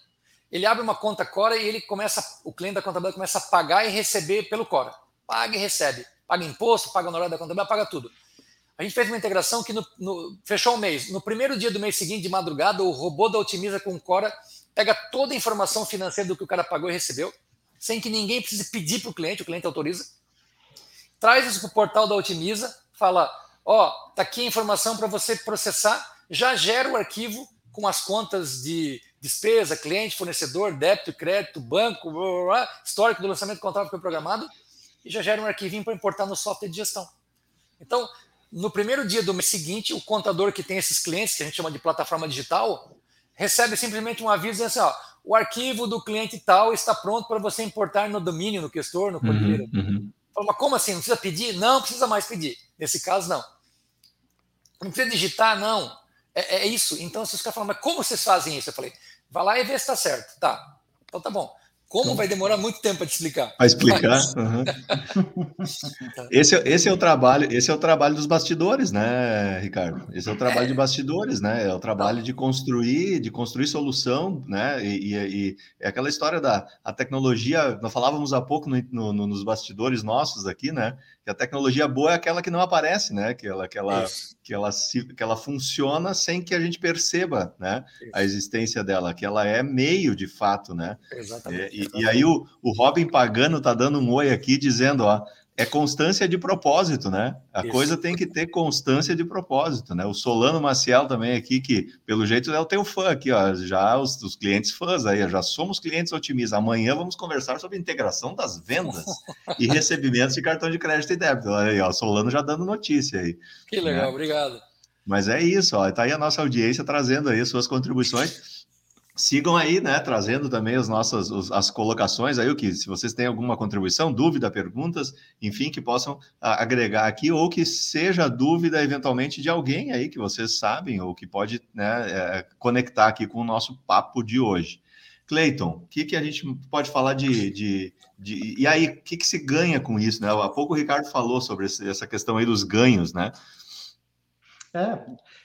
Ele abre uma conta Cora e ele começa, o cliente da contabilidade começa a pagar e receber pelo Cora. Paga e recebe paga imposto, paga honorário da contabilidade, paga tudo. A gente fez uma integração que no, no, fechou o mês. No primeiro dia do mês seguinte, de madrugada, o robô da Otimiza com Cora pega toda a informação financeira do que o cara pagou e recebeu, sem que ninguém precise pedir para o cliente, o cliente autoriza. Traz isso para o portal da Otimiza, fala: ó, oh, tá aqui a informação para você processar, já gera o arquivo com as contas de despesa, cliente, fornecedor, débito, crédito, banco, blá, blá, blá, histórico do lançamento contábil que foi programado e já gera um arquivinho para importar no software de gestão. Então, no primeiro dia do mês seguinte, o contador que tem esses clientes, que a gente chama de plataforma digital, recebe simplesmente um aviso dizendo assim: ó, o arquivo do cliente tal está pronto para você importar no domínio, no questor, no cordilheiro. Uhum, uhum. Mas como assim? Não precisa pedir? Não precisa mais pedir. Nesse caso, não. Não precisa digitar? Não. É, é isso. Então, se os caras falam, mas como vocês fazem isso? Eu falei, vai lá e vê se está certo. Tá. Então tá bom Como vai demorar muito tempo para te explicar. Para explicar. Uhum. (laughs) esse, esse é o trabalho, esse é o trabalho dos bastidores, né, Ricardo? Esse é o trabalho é. de bastidores, né? É o trabalho de construir, de construir solução, né? E, e, e é aquela história da a tecnologia. Nós falávamos há pouco no, no, nos bastidores nossos aqui, né? Que a tecnologia boa é aquela que não aparece, né? Que ela, que ela, que ela, se, que ela funciona sem que a gente perceba, né? Isso. A existência dela, que ela é meio de fato, né? Exatamente. É, e, exatamente. e, aí o, o Robin Pagano tá dando um oi aqui dizendo, ó, é constância de propósito, né? A Isso. coisa tem que ter constância de propósito, né? O Solano Maciel também aqui, que pelo jeito é o teu fã aqui, ó, já os, os clientes fãs aí, já somos clientes otimistas. Amanhã vamos conversar sobre integração das vendas (laughs) e recebimentos de cartão de crédito e débito. Olha aí, ó, Solano já dando notícia aí. Que legal, né? obrigado. Mas é isso, ó, tá aí a nossa audiência trazendo aí suas contribuições. Sigam aí, né, trazendo também as nossas os, as colocações aí, o que se vocês têm alguma contribuição, dúvida, perguntas, enfim, que possam a, agregar aqui ou que seja dúvida eventualmente de alguém aí que vocês sabem ou que pode né, é, conectar aqui com o nosso papo de hoje. Cleiton, o que, que a gente pode falar de, de, de e aí o que, que se ganha com isso, né? Há pouco o Ricardo falou sobre esse, essa questão aí dos ganhos, né? É,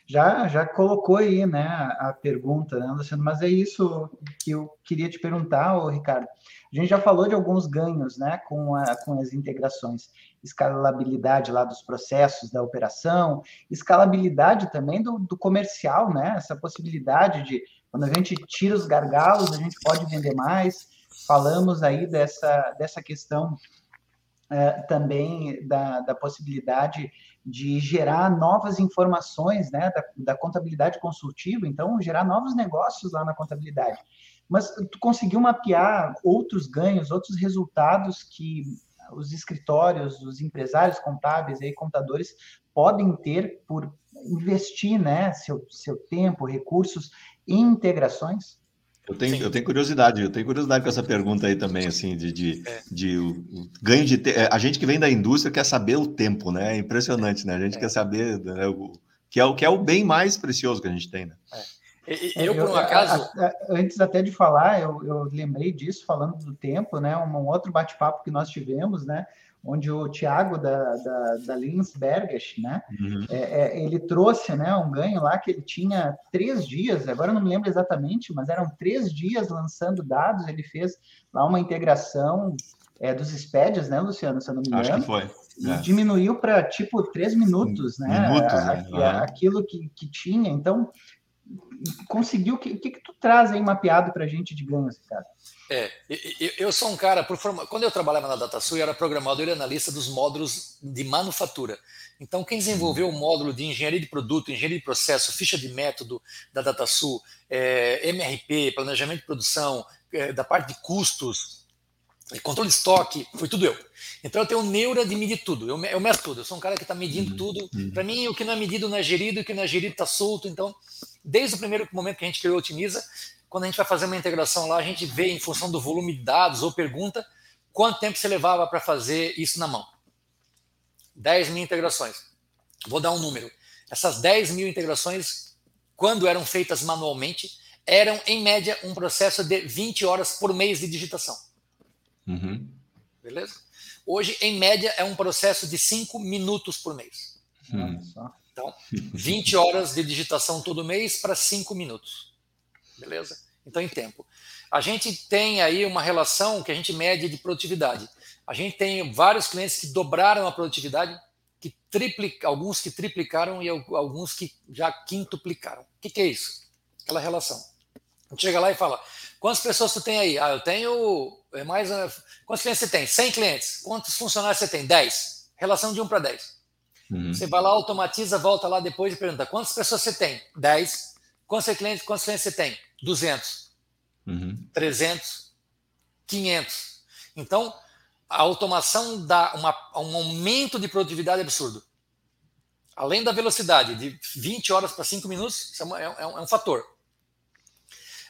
já, já colocou aí, né, a pergunta, né, Luciano? Mas é isso que eu queria te perguntar, ô, Ricardo. A gente já falou de alguns ganhos, né, com, a, com as integrações. Escalabilidade lá dos processos da operação, escalabilidade também do, do comercial, né? Essa possibilidade de, quando a gente tira os gargalos, a gente pode vender mais. Falamos aí dessa, dessa questão é, também da, da possibilidade de gerar novas informações né, da, da, contabilidade consultiva, então gerar novos negócios lá na contabilidade. Mas tu conseguiu mapear outros ganhos, outros resultados que os escritórios, os empresários contábeis e contadores podem ter por investir né, seu, seu tempo, recursos em integrações? Eu tenho, eu tenho curiosidade, eu tenho curiosidade com essa pergunta aí também, assim, de, de, é. de o, ganho de te... É, a gente que vem da indústria quer saber o tempo, né? É impressionante, né? A gente é. quer saber né, o, que, é o, que é o bem mais precioso que a gente tem, né? É. Eu, por um acaso. Antes até de falar, eu, eu lembrei disso, falando do tempo, né? Um, um outro bate-papo que nós tivemos, né? Onde o Thiago da, da, da Linsbergers, né, uhum. é, é, ele trouxe né, um ganho lá que ele tinha três dias, agora não me lembro exatamente, mas eram três dias lançando dados, ele fez lá uma integração é, dos SPEDs, né, Luciano, se eu não me engano. Acho que foi. E é. diminuiu para tipo três minutos, né? Minutos, né? Uhum. Aquilo que, que tinha. Então, conseguiu. O que, que, que tu traz aí mapeado para a gente de ganhos, cara? É, eu sou um cara, por forma, quando eu trabalhava na DataSul, eu era programador e analista dos módulos de manufatura. Então, quem desenvolveu o módulo de engenharia de produto, engenharia de processo, ficha de método da DataSul, é, MRP, planejamento de produção, é, da parte de custos, controle de estoque, foi tudo eu. Então, eu tenho neura de medir tudo, eu, eu meço tudo, eu sou um cara que está medindo uhum, tudo. Uhum. Para mim, o que não é medido não é gerido, o que não é gerido está solto. Então, desde o primeiro momento que a gente criou o Otimiza, quando a gente vai fazer uma integração lá, a gente vê em função do volume de dados ou pergunta quanto tempo você levava para fazer isso na mão. 10 mil integrações. Vou dar um número. Essas 10 mil integrações, quando eram feitas manualmente, eram, em média, um processo de 20 horas por mês de digitação. Uhum. Beleza? Hoje, em média, é um processo de 5 minutos por mês. Hum. Então, 20 horas de digitação todo mês para 5 minutos beleza? Então, em tempo. A gente tem aí uma relação que a gente mede de produtividade. A gente tem vários clientes que dobraram a produtividade, que triplic, alguns que triplicaram e alguns que já quintuplicaram. O que, que é isso? Aquela relação. A gente chega lá e fala: quantas pessoas você tem aí? Ah, eu tenho é mais. Quantos clientes você tem? 100 clientes. Quantos funcionários você tem? 10. Relação de 1 para 10. Uhum. Você vai lá, automatiza, volta lá depois e pergunta: quantas pessoas você tem? 10. Quantos clientes, quantos clientes você tem? 200, uhum. 300, 500. Então, a automação dá uma, um aumento de produtividade absurdo. Além da velocidade, de 20 horas para 5 minutos, isso é, é, é, um, é um fator.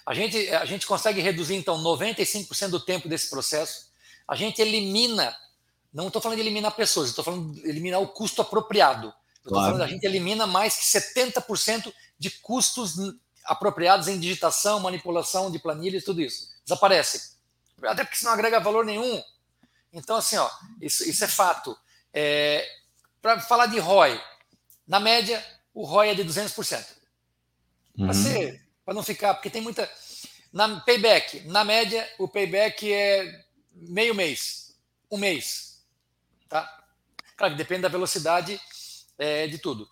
A gente, a gente consegue reduzir, então, 95% do tempo desse processo. A gente elimina, não estou falando de eliminar pessoas, estou falando de eliminar o custo apropriado. Claro. Falando, a gente elimina mais que 70% de custos apropriados em digitação, manipulação de planilhas, tudo isso. Desaparece. até porque isso não agrega valor nenhum. Então, assim, ó, isso, isso é fato. É, Para falar de ROI, na média, o ROI é de 200%. Uhum. Para não ficar, porque tem muita. Na payback, na média, o payback é meio mês, um mês. Tá? Claro que depende da velocidade é, de tudo.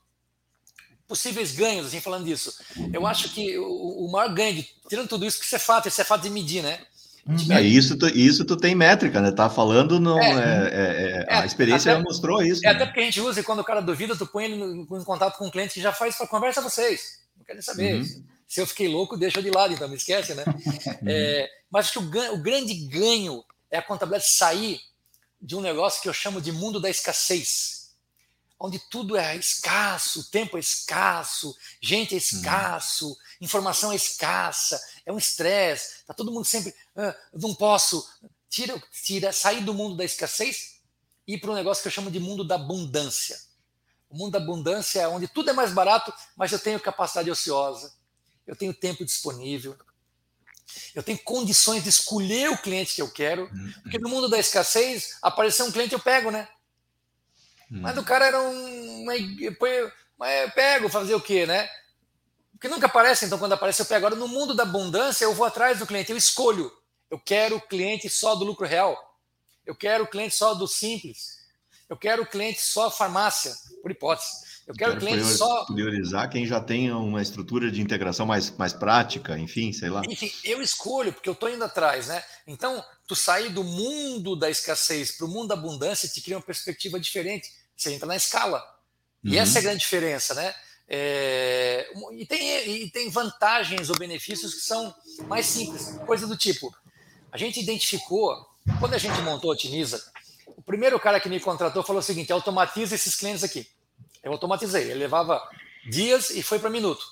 Possíveis ganhos, assim, falando disso. Eu acho que o, o maior ganho, de, tirando tudo isso, que isso é fato, isso é fato de medir, né? De é, isso, tu, isso tu tem métrica, né? Tá falando, não, é, é, é, é a experiência até, mostrou isso. É, né? Até porque a gente usa e quando o cara duvida, tu põe ele em contato com o cliente que já faz para conversa vocês. Não querem saber. Uhum. Se eu fiquei louco, deixa de lado, então me esquece, né? Uhum. (laughs) mas acho que o, o grande ganho é a contabilidade sair de um negócio que eu chamo de mundo da escassez, onde tudo é escasso, tempo é escasso, gente é escasso, informação é escassa, é um estresse, tá todo mundo sempre, ah, não posso, tira, tira, sair do mundo da escassez e ir para um negócio que eu chamo de mundo da abundância. O mundo da abundância é onde tudo é mais barato, mas eu tenho capacidade ociosa, eu tenho tempo disponível, eu tenho condições de escolher o cliente que eu quero, uhum. porque no mundo da escassez, aparecer um cliente eu pego, né? Uhum. Mas o cara era um. Mas eu pego, fazer o quê, né? Porque nunca aparece, então quando aparece eu pego. Agora, no mundo da abundância, eu vou atrás do cliente, eu escolho. Eu quero o cliente só do lucro real. Eu quero o cliente só do simples. Eu quero o cliente só farmácia, por hipótese. Eu quero, quero cliente só. Priorizar quem já tem uma estrutura de integração mais, mais prática, enfim, sei lá. Enfim, eu escolho, porque eu estou indo atrás, né? Então, tu sair do mundo da escassez para o mundo da abundância te cria uma perspectiva diferente. Você entra na escala. E uhum. essa é a grande diferença, né? É... E, tem, e tem vantagens ou benefícios que são mais simples. Coisa do tipo, a gente identificou, quando a gente montou a Otimiza, o primeiro cara que me contratou falou o seguinte: automatiza esses clientes aqui. Eu automatizei. Ele levava dias e foi para minuto.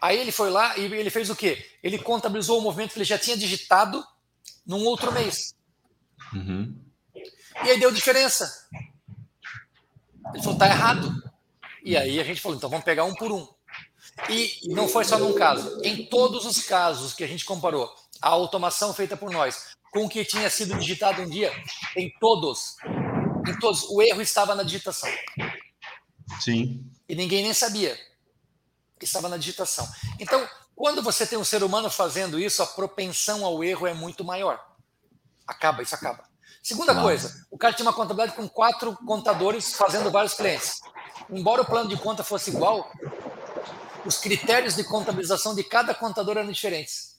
Aí ele foi lá e ele fez o quê? Ele contabilizou o movimento que ele já tinha digitado num outro mês. Uhum. E aí deu diferença. Ele falou, tá errado. E aí a gente falou, então vamos pegar um por um. E não foi só num caso. Em todos os casos que a gente comparou, a automação feita por nós com o que tinha sido digitado um dia, em todos, em todos, o erro estava na digitação. Sim. E ninguém nem sabia que estava na digitação. Então, quando você tem um ser humano fazendo isso, a propensão ao erro é muito maior. Acaba, isso acaba. Segunda coisa, o cara tinha uma contabilidade com quatro contadores fazendo vários clientes. Embora o plano de conta fosse igual, os critérios de contabilização de cada contador eram diferentes.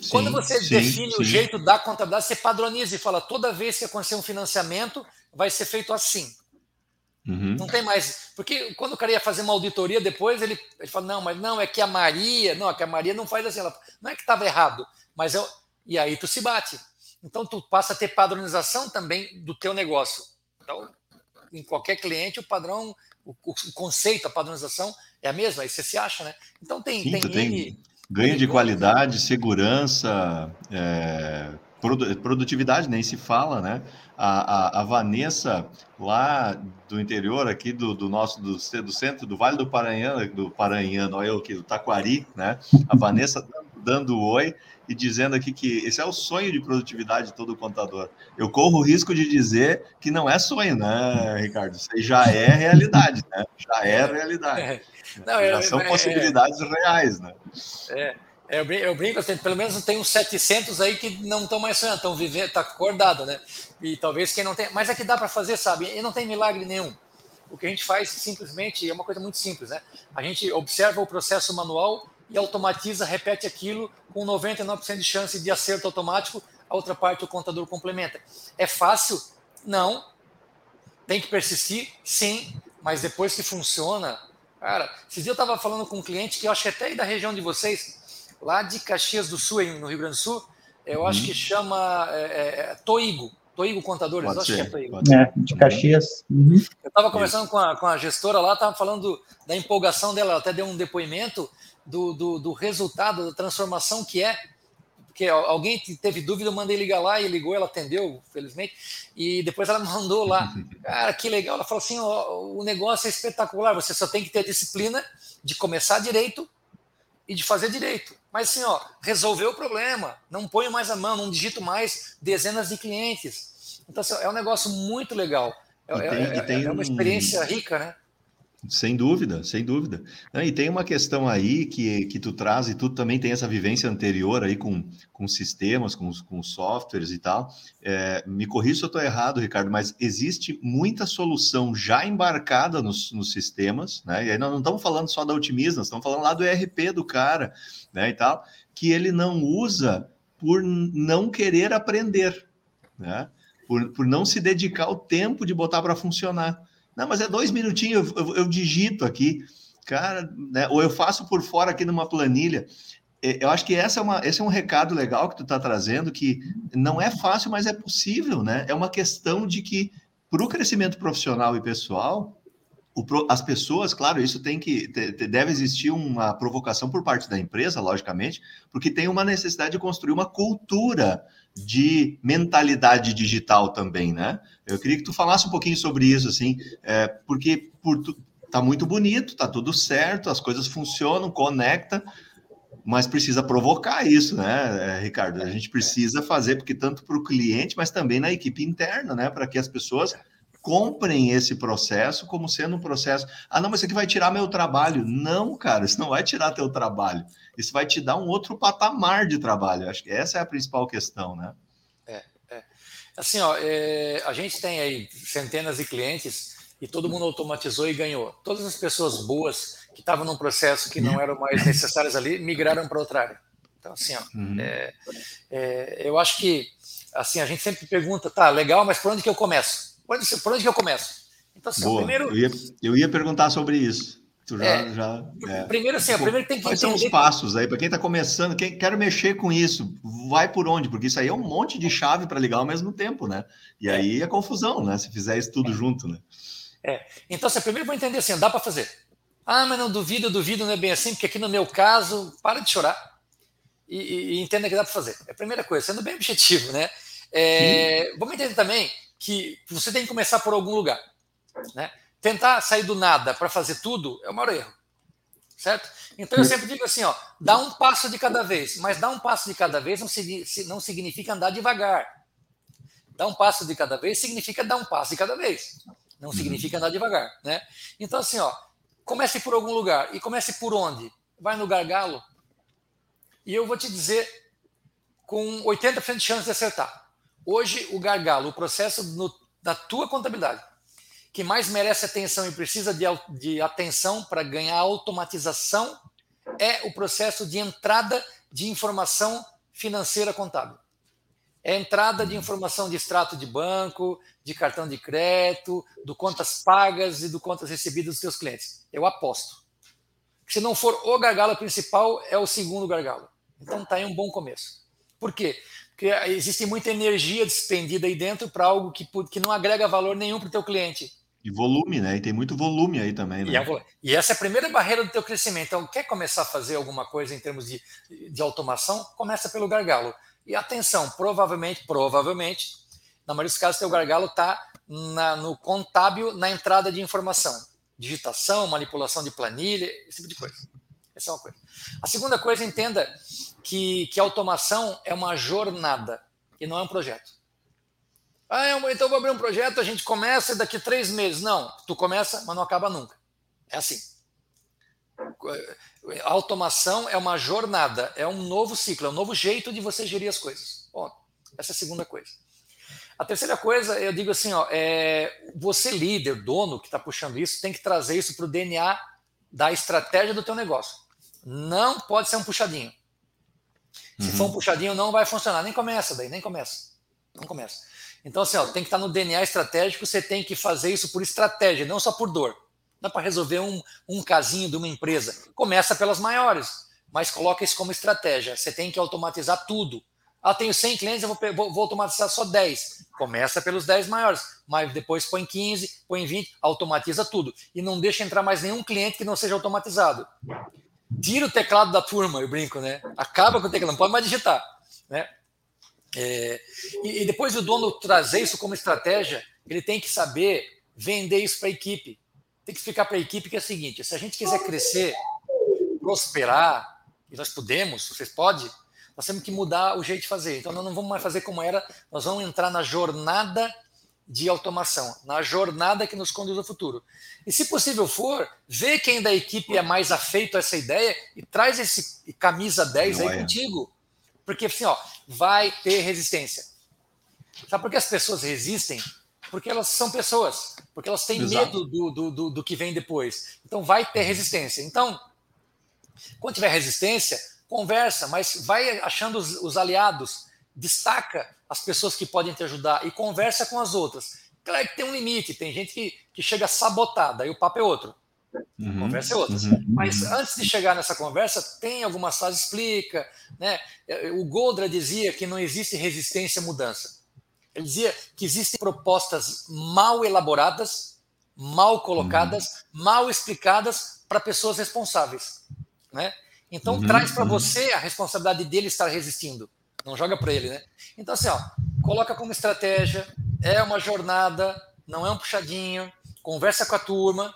Sim, Quando você sim, define sim. o jeito da contabilidade, você padroniza e fala: toda vez que acontecer um financiamento, vai ser feito assim. Uhum. Não tem mais. Porque quando o cara ia fazer uma auditoria depois, ele, ele fala: não, mas não, é que a Maria. Não, é que a Maria não faz assim. Ela, não é que estava errado, mas eu. E aí tu se bate. Então tu passa a ter padronização também do teu negócio. Então, em qualquer cliente, o padrão, o, o conceito, a padronização é a mesma, aí você se acha, né? Então tem. Sim, tem, tem ganho de qualidade, segurança, é, produtividade, nem se fala, né? A, a, a, Vanessa, lá do interior aqui do, do nosso, do, do, centro, do Vale do Paranhano, do Paranhano, eu aqui, do Taquari, né? A Vanessa dando oi e dizendo aqui que esse é o sonho de produtividade de todo contador. Eu corro o risco de dizer que não é sonho, né, Ricardo? Isso já é realidade, né? Já é realidade. (laughs) É. Não, já são é, possibilidades reais, né? É. Eu brinco, eu brinco assim, pelo menos tem uns 700 aí que não estão mais sonhando, estão vivendo, tá acordado, né? E talvez quem não tem, mas é que dá para fazer, sabe? E não tem milagre nenhum. O que a gente faz simplesmente é uma coisa muito simples, né? A gente observa o processo manual e automatiza, repete aquilo com 99% de chance de acerto automático, a outra parte o contador complementa. É fácil? Não. Tem que persistir? Sim. Mas depois que funciona, cara, esses dias eu estava falando com um cliente que eu acho que até aí da região de vocês, lá de Caxias do Sul, no Rio Grande do Sul, eu acho que uhum. chama é, é, é, Toigo, Toigo Contadores, pode acho ser, que é Toigo. É, de Caxias. Uhum. Eu estava conversando com a, com a gestora lá, estava falando da empolgação dela, ela até deu um depoimento do, do, do resultado, da transformação que é porque alguém teve dúvida, eu mandei ligar lá e ligou, ela atendeu, felizmente, e depois ela mandou lá, (laughs) cara, que legal, ela falou assim, o negócio é espetacular, você só tem que ter a disciplina de começar direito e de fazer direito. Mas assim, ó, resolveu o problema, não ponho mais a mão, não digito mais dezenas de clientes. Então, assim, é um negócio muito legal. É, tem, é, tem é uma experiência rica, né? Sem dúvida, sem dúvida. E tem uma questão aí que, que tu traz, e tu também tem essa vivência anterior aí com, com sistemas, com, com softwares e tal. É, me corrija se eu estou errado, Ricardo, mas existe muita solução já embarcada nos, nos sistemas, né? E aí nós não estamos falando só da Otimisa, nós estamos falando lá do ERP do cara, né? E tal, que ele não usa por não querer aprender, né? Por, por não se dedicar o tempo de botar para funcionar. Não, mas é dois minutinhos, eu, eu, eu digito aqui, cara, né? ou eu faço por fora aqui numa planilha. É, eu acho que essa é uma, esse é um recado legal que tu está trazendo, que não é fácil, mas é possível, né? É uma questão de que, para o crescimento profissional e pessoal, as pessoas, claro, isso tem que deve existir uma provocação por parte da empresa, logicamente, porque tem uma necessidade de construir uma cultura de mentalidade digital também, né? Eu queria que tu falasse um pouquinho sobre isso, assim, é, porque por tu, tá muito bonito, tá tudo certo, as coisas funcionam, conecta, mas precisa provocar isso, né, é, Ricardo? A gente precisa fazer, porque tanto para o cliente, mas também na equipe interna, né, para que as pessoas comprem esse processo como sendo um processo. Ah, não, mas isso aqui vai tirar meu trabalho. Não, cara, isso não vai tirar teu trabalho. Isso vai te dar um outro patamar de trabalho. Acho que essa é a principal questão, né? É, é. Assim, ó, é, a gente tem aí centenas de clientes e todo mundo automatizou e ganhou. Todas as pessoas boas que estavam num processo que não eram mais necessárias ali migraram para outra área. Então, assim, ó, uhum. é, é, eu acho que assim a gente sempre pergunta, tá, legal, mas por onde que eu começo? Por onde, por onde que eu começo? Então, assim, Boa. primeiro. Eu ia, eu ia perguntar sobre isso. Tu já, é, já, é. Primeiro, assim, primeiro tem que Quais são os passos aí para quem está começando, quem quer mexer com isso, vai por onde? Porque isso aí é um monte de chave para ligar ao mesmo tempo, né? E é. aí é confusão, né? Se fizer isso tudo junto, né? É. Então, assim, primeiro vou entender assim, dá para fazer. Ah, mas não duvido, duvido, não é bem assim, porque aqui no meu caso, para de chorar e, e, e entenda que dá para fazer. É a primeira coisa, sendo bem objetivo, né? É, vamos entender também que você tem que começar por algum lugar. Né? Tentar sair do nada para fazer tudo é o maior erro. Certo? Então eu sempre digo assim, ó, dá um passo de cada vez, mas dar um passo de cada vez não, significa andar devagar. Dar um passo de cada vez significa dar um passo de cada vez. Não significa andar devagar, né? Então assim, ó, comece por algum lugar e comece por onde? Vai no gargalo. E eu vou te dizer com 80% de chance de acertar. Hoje, o gargalo, o processo no, da tua contabilidade, que mais merece atenção e precisa de, de atenção para ganhar automatização, é o processo de entrada de informação financeira contábil. É entrada de informação de extrato de banco, de cartão de crédito, do contas pagas e do contas recebidas dos teus clientes. Eu aposto. Se não for o gargalo principal, é o segundo gargalo. Então tá aí um bom começo. Por quê? Porque existe muita energia despendida aí dentro para algo que, que não agrega valor nenhum para o teu cliente. E volume, né? E tem muito volume aí também, né? E, é, e, essa é a primeira barreira do teu crescimento. Então, quer começar a fazer alguma coisa em termos de, de automação? Começa pelo gargalo. E atenção, provavelmente, provavelmente, na maioria dos casos, teu gargalo está no contábil, na entrada de informação. Digitação, manipulação de planilha, esse tipo de coisa. Essa é uma coisa. A segunda coisa, entenda que, que automação é uma jornada e não é um projeto. Ah, então eu vou abrir um projeto, a gente começa daqui três meses. Não, tu começa, mas não acaba nunca. É assim. A automação é uma jornada, é um novo ciclo, é um novo jeito de você gerir as coisas. Bom, essa é a segunda coisa. A terceira coisa, eu digo assim, ó, é, você líder, dono que está puxando isso, tem que trazer isso para o DNA da estratégia do teu negócio. Não pode ser um puxadinho. Se uhum. for um puxadinho, não vai funcionar. Nem começa daí, nem começa. Não começa. Então, assim, ó, tem que estar no DNA estratégico, você tem que fazer isso por estratégia, não só por dor. Dá para resolver um, um casinho de uma empresa. Começa pelas maiores, mas coloca isso como estratégia. Você tem que automatizar tudo. Ah, tenho 100 clientes, eu vou, vou, vou automatizar só 10. Começa pelos 10 maiores, mas depois põe 15, põe 20, automatiza tudo. E não deixa entrar mais nenhum cliente que não seja automatizado tira o teclado da turma, eu brinco, né? Acaba com o teclado, não pode mais digitar, né? É, e, e, depois o dono trazer isso como estratégia, ele tem que saber vender isso para a equipe. Tem que explicar para a equipe que é o seguinte: se a gente quiser crescer, prosperar, e nós podemos, vocês podem, nós temos que mudar o jeito de fazer. Então, nós não vamos mais fazer como era, nós vamos entrar na jornada de automação, na jornada que nos conduz ao futuro. E, se possível for, vê quem da equipe é mais afeito a essa ideia e traz esse camisa 10 aí contigo. Porque, assim, ó, vai ter resistência. Sabe por que as pessoas resistem? Porque elas são pessoas, porque elas têm Exato. medo do, do, do, do que vem depois. Então, vai ter resistência. Então, quando tiver resistência, conversa, mas vai achando os, os aliados, destaca as pessoas que podem te ajudar e conversa com as outras. Claro que tem um limite, tem gente que, que chega sabotada, aí o papo é outro. Uhum, conversa é outra. Uhum, Mas uhum. antes de chegar nessa conversa, tem algumas fases, explica. Né? O Goldra dizia que não existe resistência à mudança. Ele dizia que existem propostas mal elaboradas, mal colocadas, uhum. mal explicadas para pessoas responsáveis. Né? Então uhum, traz para uhum. você a responsabilidade dele estar resistindo. Não joga para ele, né? Então assim, ó, coloca como estratégia, é uma jornada, não é um puxadinho, conversa com a turma,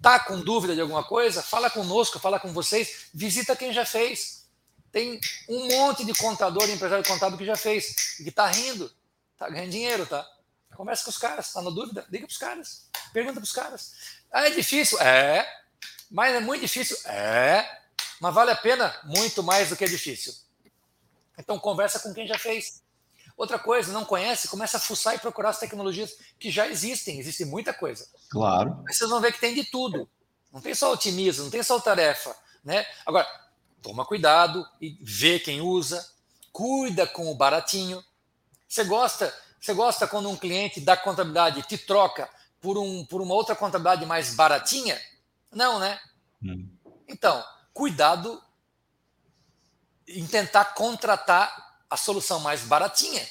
tá com dúvida de alguma coisa, fala conosco, fala com vocês, visita quem já fez. Tem um monte de contador, empresário contábil que já fez e que tá rindo, tá ganhando dinheiro, tá? Conversa com os caras, tá na dúvida? Liga para os caras, pergunta para os caras. Ah, é difícil? É. Mas é muito difícil? É. Mas vale a pena muito mais do que é difícil. Então conversa com quem já fez. Outra coisa, não conhece, começa a fuçar e procurar as tecnologias que já existem. Existe muita coisa. Claro. Aí vocês vão ver que tem de tudo. Não tem só otimismo, não tem só tarefa. Né? Agora, toma cuidado e vê quem usa. Cuida com o baratinho. Você gosta, você gosta quando um cliente da contabilidade te troca por, um, por uma outra contabilidade mais baratinha? Não, né? Hum. Então, cuidado em tentar contratar a solução mais baratinha.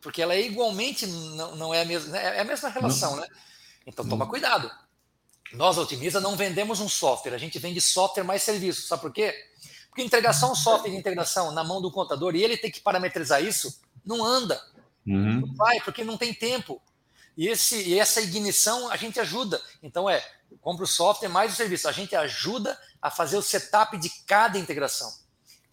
Porque ela é igualmente, não, não é a mesma, né? é a mesma relação, não. né? Então toma cuidado. Nós, Otimiza, não vendemos um software, a gente vende software mais serviço. Sabe por quê? Porque entregar só um software de integração na mão do contador e ele tem que parametrizar isso, não anda. Uhum. Não vai, porque não tem tempo. E, esse, e essa ignição a gente ajuda. Então é, compra o software mais o serviço. A gente ajuda a fazer o setup de cada integração.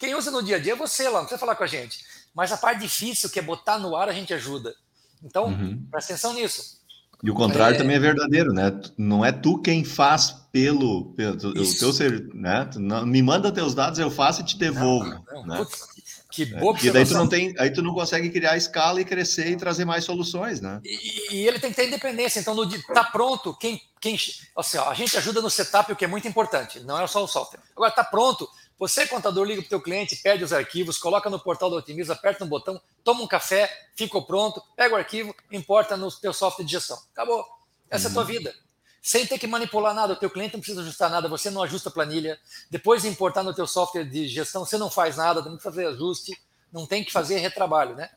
Quem usa no dia a dia é você lá, não precisa falar com a gente. Mas a parte difícil, que é botar no ar, a gente ajuda. Então, uhum. presta atenção nisso. E o contrário é... também é verdadeiro, né? Não é tu quem faz pelo, pelo o teu ser, né? Não, me manda teus dados, eu faço e te devolvo. Não, não, né? Putz, que é, boa é, E daí tu não tem, aí tu não consegue criar escala e crescer e trazer mais soluções, né? E, e ele tem que ter independência. Então, no tá pronto, quem, quem, assim, ó, a gente ajuda no setup, o que é muito importante. Não é só o software. Agora tá pronto. Você, contador, liga para o teu cliente, pede os arquivos, coloca no portal do Otimiza, aperta um botão, toma um café, ficou pronto, pega o arquivo, importa no teu software de gestão. Acabou. Essa uhum. é a tua uhum. vida. Sem ter que manipular nada, o teu cliente não precisa ajustar nada, você não ajusta a planilha. Depois de importar no teu software de gestão, você não faz nada, tem que fazer ajuste, não tem que fazer retrabalho, né?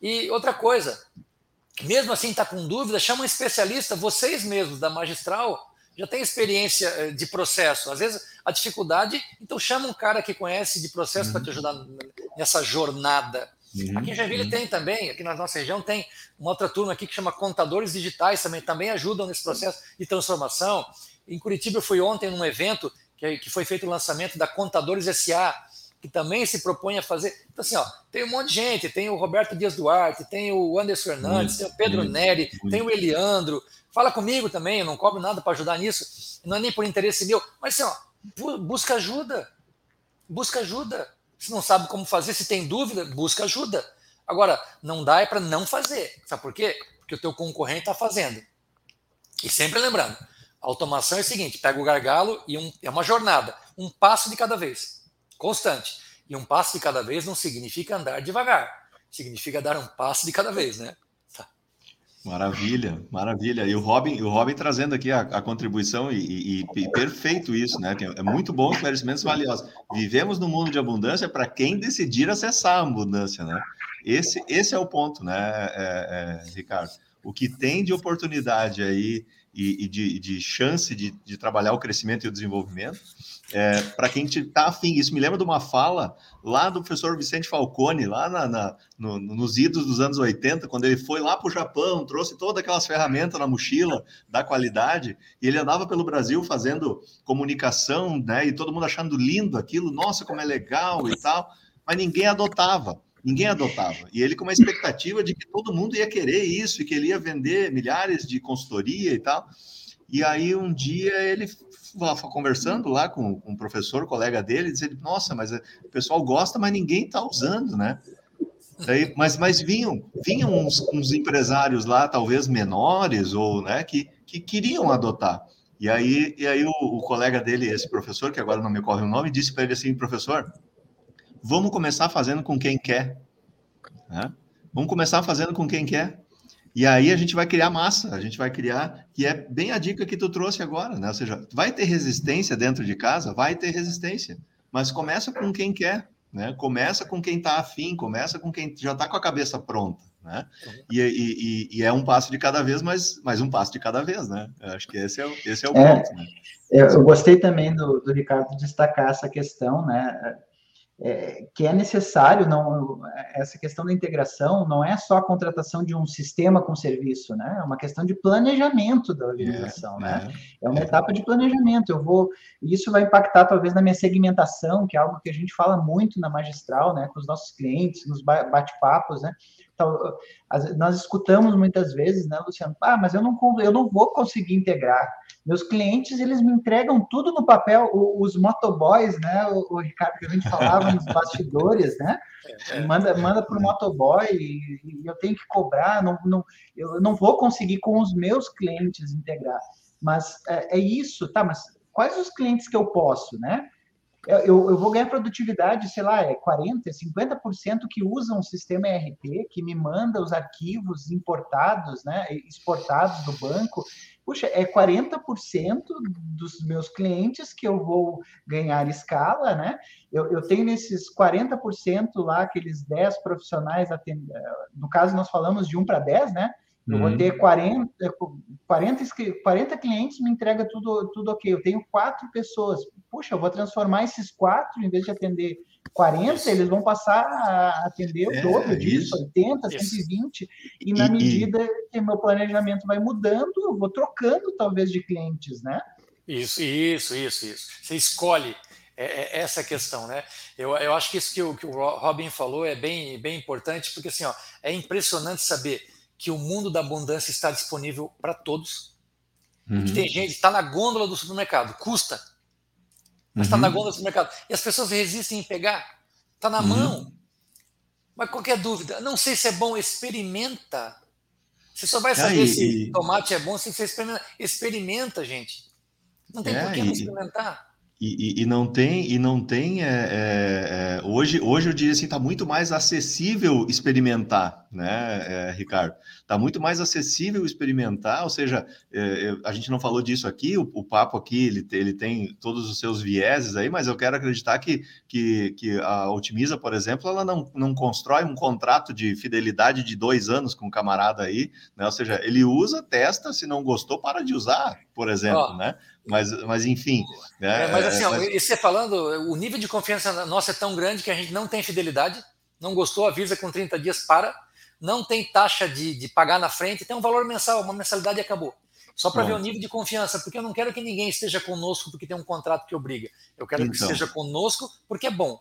E outra coisa, mesmo assim está com dúvida, chama um especialista, vocês mesmos da magistral já têm experiência eh, de processo. Às vezes a dificuldade, então chama um cara que conhece de processo uhum. para te ajudar nessa jornada. Uhum. Aqui em Joinville uhum. tem também, aqui na nossa região tem uma outra turma aqui que chama Contadores Digitais também, também ajudam nesse processo de transformação. Em Curitiba eu fui ontem num evento que, que foi feito o lançamento da Contadores SA, que também se propõe a fazer. Então, assim, ó, tem um monte de gente, tem o Roberto Dias Duarte, tem o Anderson Fernandes, tem o Pedro Neri, tem o Eliandro. Fala comigo também, eu não cobro nada para ajudar nisso, não é nem por interesse meu, mas assim, ó, busca ajuda. Busca ajuda. Se não sabe como fazer, se tem dúvida, busca ajuda. Agora, não dá é para não fazer. Sabe por quê? Porque o teu concorrente está fazendo. E sempre lembrando, a automação é o seguinte, pega o gargalo e um, é uma jornada, um passo de cada vez, constante. E um passo de cada vez não significa andar devagar, significa dar um passo de cada vez, né? Maravilha, maravilha. E o Robin, o Robin trazendo aqui a, a contribuição e, e, e, perfeito isso, né? É muito bom, esclarecimentos valiosos. Vivemos no mundo de abundância para quem decidir acessar a abundância, né? Esse, esse é o ponto, né, é, é, Ricardo? O que tem de oportunidade aí e, e de, de, chance de, de, trabalhar o crescimento e o desenvolvimento. É, para quem está afim, isso me lembra de uma fala lá do professor Vicente Falcone, lá na, na, no, nos idos dos anos 80, quando ele foi lá para o Japão, trouxe todas aquelas ferramentas na mochila da qualidade, e ele andava pelo Brasil fazendo comunicação, né? E todo mundo achando lindo aquilo, nossa, como é legal e tal, mas ninguém adotava. Ninguém adotava. E ele com uma expectativa de que todo mundo ia querer isso e que ele ia vender milhares de consultoria e tal. E aí um dia ele conversando lá com, um professor, colega dele, dizendo: Nossa, mas o pessoal gosta, mas ninguém está usando, né? Daí, mas, mas vinham, vinham uns, uns, empresários lá, talvez menores, ou né, que, que queriam adotar. E aí, e aí o, o colega dele, esse professor, que agora não me ocorre o nome, disse para ele assim: professor, vamos começar fazendo com quem quer. Né? Vamos começar fazendo com quem quer. E aí a gente vai criar massa, a gente vai criar, que é bem a dica que tu trouxe agora, né? Ou seja, vai ter resistência dentro de casa? Vai ter resistência, mas começa com quem quer, né? Começa com quem está afim, começa com quem já está com a cabeça pronta, né? E, e, e, é um passo de cada vez, mas, mas um passo de cada vez, né? Eu acho que esse é, esse é o é, ponto, né? Eu, gostei também do, do Ricardo destacar essa questão, né? É, que é necessário, não, essa questão da integração não é só a contratação de um sistema com serviço, né? É uma questão de planejamento da organização, é, né? É, é uma etapa de planejamento. Eu vou, isso vai impactar talvez na minha segmentação, que é algo que a gente fala muito na magistral, né? Com os nossos clientes, nos bate-papos, né? Então, nós escutamos muitas vezes, né, Luciano? Ah, mas eu não, eu não vou conseguir integrar. Meus clientes, eles me entregam tudo no papel, os motoboys, né, o, o Ricardo, que a gente falava nos bastidores, né? (laughs) É. Manda, manda para o motoboy e, e, eu tenho que cobrar, não, não, eu não vou conseguir com os meus clientes integrar. Mas é, é isso, tá? Mas quais os clientes que eu posso, né? Eu, eu vou ganhar produtividade, sei lá, é 40%, 50% que usam o sistema ERP, que me manda os arquivos importados, né, exportados do banco. Puxa, é 40% dos meus clientes que eu vou ganhar escala, né? Eu, eu tenho nesses 40% lá, aqueles 10 profissionais, atend... no caso nós falamos de 1 para 10, né? Eu vou uhum. ter 40, 40, 40 clientes, me entrega tudo, tudo ok. Eu tenho quatro pessoas. Puxa, eu vou transformar esses quatro, em vez de atender 40, isso. eles vão passar a atender o é, dobro disso, isso. 80, isso. 120. E na e, medida e... que meu planejamento vai mudando, eu vou trocando talvez de clientes, né? Isso, isso, isso, isso. Você escolhe é, é essa questão, né? Eu, eu acho que isso que o, que o Robin falou é bem, bem importante, porque assim, ó, é impressionante saber que o mundo da abundância está disponível para todos. Uhum. Que tem gente que está na gôndola do supermercado, custa, mas está uhum. na gôndola do supermercado. E as pessoas resistem em pegar. Está na uhum. mão. Mas qualquer dúvida, não sei se é bom, experimenta. Você só vai saber é, se tomate é bom se você experimenta. Experimenta, gente. Não tem é, por que não experimentar. E, e, e, não tem, e não tem é, é, é, hoje, hoje eu diria assim, está muito mais acessível experimentar, né, é, Ricardo? Está muito mais acessível experimentar, ou seja, é, a gente não falou disso aqui, o, o, papo aqui ele, ele tem todos os seus vieses aí, mas eu quero acreditar que, que, que a Otimiza, por exemplo, ela não, não constrói um contrato de fidelidade de dois anos com um camarada aí, né? Ou seja, ele usa, testa, se não gostou, para de usar, por exemplo, oh. né? Mas, mas enfim. Né? É, mas assim, é, mas... você falando, o nível de confiança nossa é tão grande que a gente não tem fidelidade, não gostou, avisa com 30 dias, para, não tem taxa de, de pagar na frente, tem um valor mensal, uma mensalidade e acabou. Só para ver o nível de confiança, porque eu não quero que ninguém esteja conosco porque tem um contrato que obriga. Eu quero então. que esteja conosco porque é bom.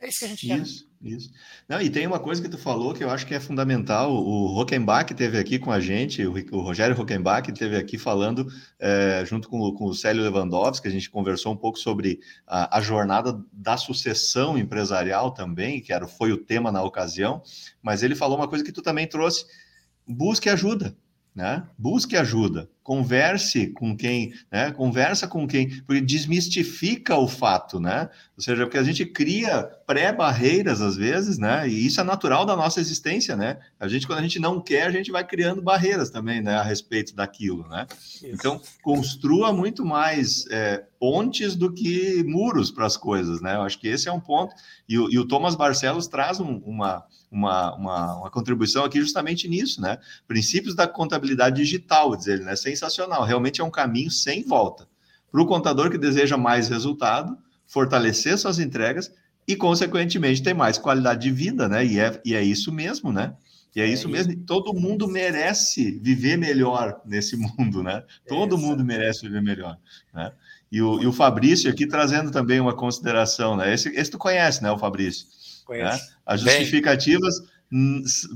É isso que a gente quer. Isso. Não, e tem uma coisa que tu falou que eu acho que é fundamental. O Rockenbach teve aqui com a gente, o Rogério Rockenbach teve aqui falando, é, junto com, com o Célio Lewandowski, a gente conversou um pouco sobre a, a, jornada da sucessão empresarial também, que era, foi o tema na ocasião, mas ele falou uma coisa que tu também trouxe: busque ajuda né? Busque ajuda, converse com quem, né? Conversa com quem, porque desmistifica o fato, né? Ou seja, porque a gente cria pré-barreiras às vezes, né? E isso é natural da nossa existência, né? A gente, quando a gente não quer, a gente vai criando barreiras também, né? A respeito daquilo, né? Isso. Então, construa muito mais é, pontes do que muros para as coisas, né? Eu acho que esse é um ponto. E, e o Thomas Barcelos traz um, uma uma, uma, uma, contribuição aqui justamente nisso, né? Princípios da contabilidade digital, dizer, né? Sem sensacional. Realmente é um caminho sem volta. Para o contador que deseja mais resultado, fortalecer suas entregas e, consequentemente, ter mais qualidade de vida, né? E é, e é isso mesmo, né? E é, é isso mesmo. Todo mundo merece viver melhor nesse mundo, né? Todo mundo merece viver melhor, né? E o, e o Fabrício aqui trazendo também uma consideração, né? Esse, esse tu conhece, né, o Fabrício? Né? As justificativas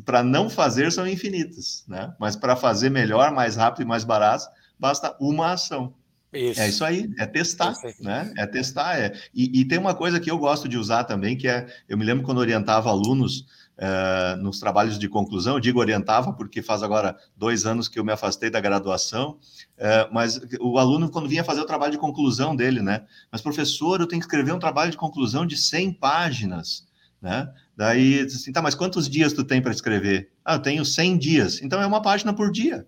para não fazer são infinitas, né? Mas para fazer melhor, mais rápido e mais barato, basta uma ação. Isso. É isso aí, é testar, né? É testar. É. E, e, tem uma coisa que eu gosto de usar também, que é, eu me lembro quando orientava alunos uh, nos trabalhos de conclusão, eu digo orientava porque faz agora dois anos que eu me afastei da graduação, uh, mas o aluno quando vinha fazer o trabalho de conclusão dele, né? Mas professor, eu tenho que escrever um trabalho de conclusão de 100 páginas, né? Daí, assim, tá, mas quantos dias tu tem para escrever? Ah, eu tenho 100 dias. Então é uma página por dia,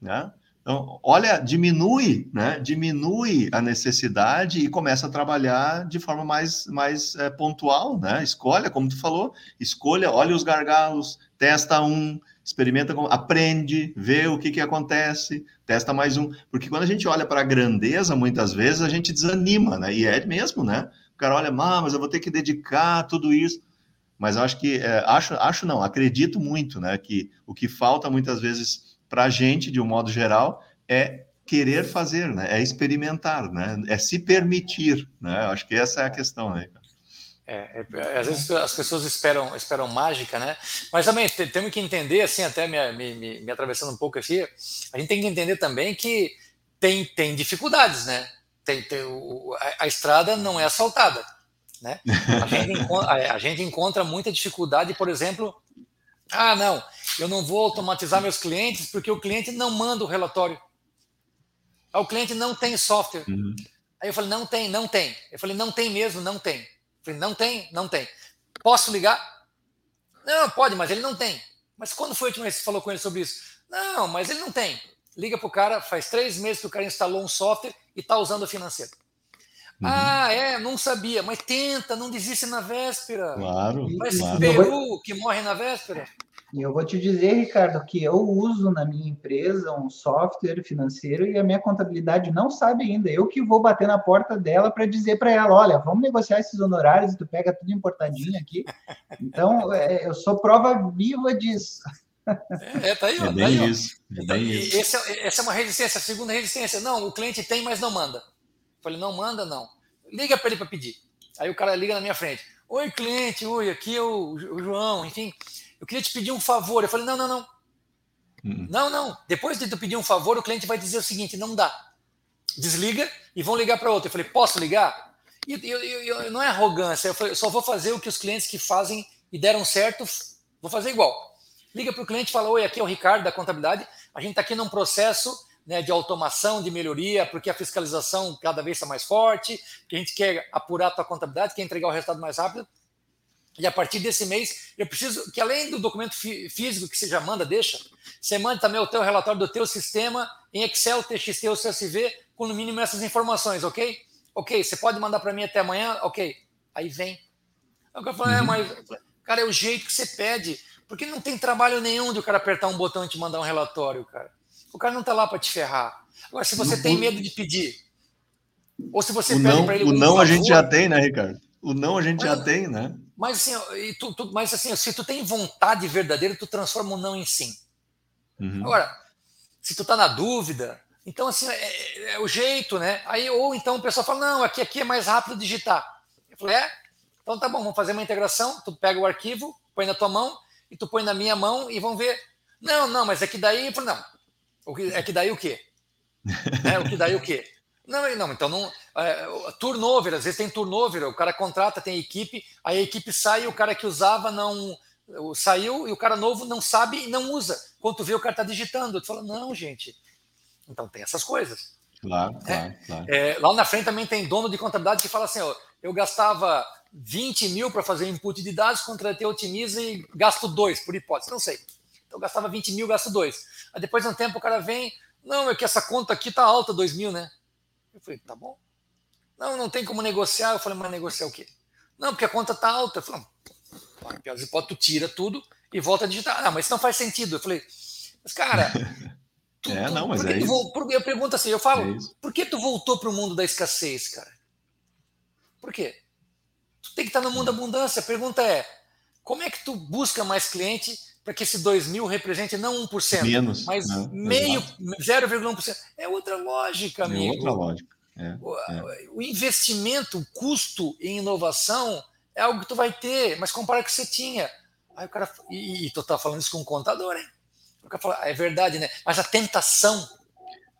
né? Então, olha, diminui, né? Diminui a necessidade e começa a trabalhar de forma mais, mais é, pontual, né? Escolha, como tu falou, escolha, olha os gargalos, testa um, experimenta, aprende, vê o que, que acontece, testa mais um. Porque quando a gente olha para a grandeza, muitas vezes a gente desanima, né? E é mesmo, né? Cara olha, mas eu vou ter que dedicar tudo isso. Mas eu acho que, é, acho, acho não, acredito muito, né? Que o que falta muitas vezes para a gente, de um modo geral, é querer fazer, né? É experimentar, né? É se permitir, né? Acho que essa é a questão, né? É, é, às vezes as pessoas esperam, esperam mágica, né? Mas também temos que entender, assim, até me, me, me atravessando um pouco aqui, a gente tem que entender também que tem, tem dificuldades, né? Tem, tem o, a, a, estrada não é asfaltada, né? A gente, (laughs) encontra, a, gente encontra muita dificuldade, por exemplo, ah, não, eu não vou automatizar meus clientes porque o cliente não manda o relatório. O cliente não tem software. Uhum. Aí eu falei, não tem, não tem. Eu falei, não tem mesmo, não tem. Eu falei, não tem, não tem. Posso ligar? Não, pode, mas ele não tem. Mas quando foi a última vez que você falou com ele sobre isso? Não, mas ele não tem. Liga para o cara, faz três meses que o cara instalou um software e está usando o financeiro. Uhum. Ah, é, não sabia, mas tenta, não desiste na véspera. Claro. Mas claro. Peru que morre na véspera. E eu vou te dizer, Ricardo, que eu uso na minha empresa um software financeiro e a minha contabilidade não sabe ainda. Eu que vou bater na porta dela para dizer para ela, olha, vamos negociar esses honorários e tu pega tudo importadinho aqui. Então, é, eu sou prova viva disso. É, tá aí, ó, é bem tá aí, isso. É bem. Esse é, essa é uma resistência. A segunda resistência, não, o cliente tem, mas não manda. Eu falei, não manda, não. Liga para ele para pedir. Aí o cara liga na minha frente. Oi, cliente, oi, aqui é o, o João, enfim eu queria te pedir um favor. Eu falei, não, não, não. Uhum. Não, não. Depois de tu pedir um favor, o cliente vai dizer o seguinte: não dá. Desliga e vão ligar para outro. Eu falei, posso ligar? E eu, eu, eu, não é arrogância, eu, falei, eu só vou fazer o que os clientes que fazem e deram certo, vou fazer igual. Liga para o cliente e fala: Oi, aqui é o Ricardo da contabilidade. A gente está aqui num processo né, de automação, de melhoria, porque a fiscalização cada vez está mais forte, que a gente quer apurar a tua contabilidade, quer entregar o resultado mais rápido. E a partir desse mês, eu preciso que além do documento físico que você já manda, deixa, você manda também o teu relatório do teu sistema em Excel, TXT ou CSV, com no mínimo essas informações, ok? Ok, você pode mandar para mim até amanhã? Ok. Aí vem. Aí o cara fala, é, uhum. é, mas, cara, é o jeito que você pede. Porque não tem trabalho nenhum de o cara apertar um botão e te mandar um relatório, cara. O cara não está lá para te ferrar. Agora, se você tem medo de pedir, ou se você o pede para ele. O não favor, a gente já tem, né, Ricardo? O não a gente mas, já tem, né? Mas assim, e tu, tu, mas assim, se tu tem vontade verdadeira, tu transforma o não em sim. Uhum. Agora, se tu tá na dúvida, então assim, é, é, é, o jeito, né? Aí, ou então o pessoal fala, não, aqui, aqui é mais rápido digitar. Eu falei, é? Então tá bom, vamos fazer uma integração, tu pega o arquivo, põe na tua mão, e tu põe na minha mão e vamos ver. Não, não, mas é que daí, eu falei, não, é que daí o quê? (laughs) é, o que daí o quê? Não, não, então não. É, turnover, às vezes tem turnover, o cara contrata, tem equipe, aí a equipe sai e o cara que usava não. Saiu e o cara novo não sabe e não usa. Quando tu vê, o cara tá digitando. Tu fala, não, gente. Então tem essas coisas. Claro, é, claro, claro. É, lá na frente também tem dono de contabilidade que fala assim: ó, eu gastava 20 mil para fazer input de dados, contratei Otimiza e gasto dois, por hipótese. Não sei. Então eu gastava 20 mil, gasto dois. Aí depois de um tempo o cara vem, não, é que essa conta aqui tá alta, 2 mil, né? Eu falei, tá bom. Não, não tem como negociar. Eu falei, mas negociar o quê? Não, porque a conta tá alta. Eu falei, pior das hipóteses, tu tira tudo e volta a digitar. Ah, mas isso não faz sentido. Eu falei, mas cara, (laughs) Tu, é, não, mas é isso. Por, eu pergunto assim, eu falo, é por que tu voltou para o mundo da escassez, cara? Por quê? Tu tem que estar no mundo da abundância. A pergunta é, como é que tu busca mais cliente para que esse 2 mil represente não 1%, Menos, mas né? meio, 0,1%? É outra lógica, amigo. É outra lógica. É, o, é. o investimento, o custo em inovação é algo que tu vai ter, mas compara com o que você tinha. Aí o cara, e, e tu tá falando isso com um contador, hein? O cara fala, ah, é verdade, né? Mas a tentação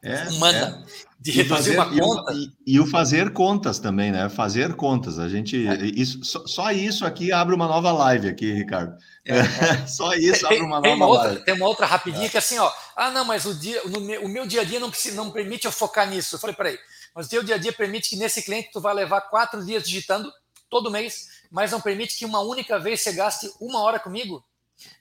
é, humana é. De reduzir uma conta. E, e, o fazer contas também, né? Fazer contas. A gente. É. Isso, só, só, isso aqui abre uma nova live aqui, Ricardo. É, é. (laughs) só isso abre uma nova uma outra, live. Tem uma outra rapidinha é. que é assim, ó. Ah, não, mas o, dia, meu, o meu dia a dia não, não permite eu focar nisso. Eu falei, peraí, mas o teu dia a dia permite que nesse cliente tu vai levar quatro dias digitando todo mês, mas não permite que uma única vez você gaste uma hora comigo?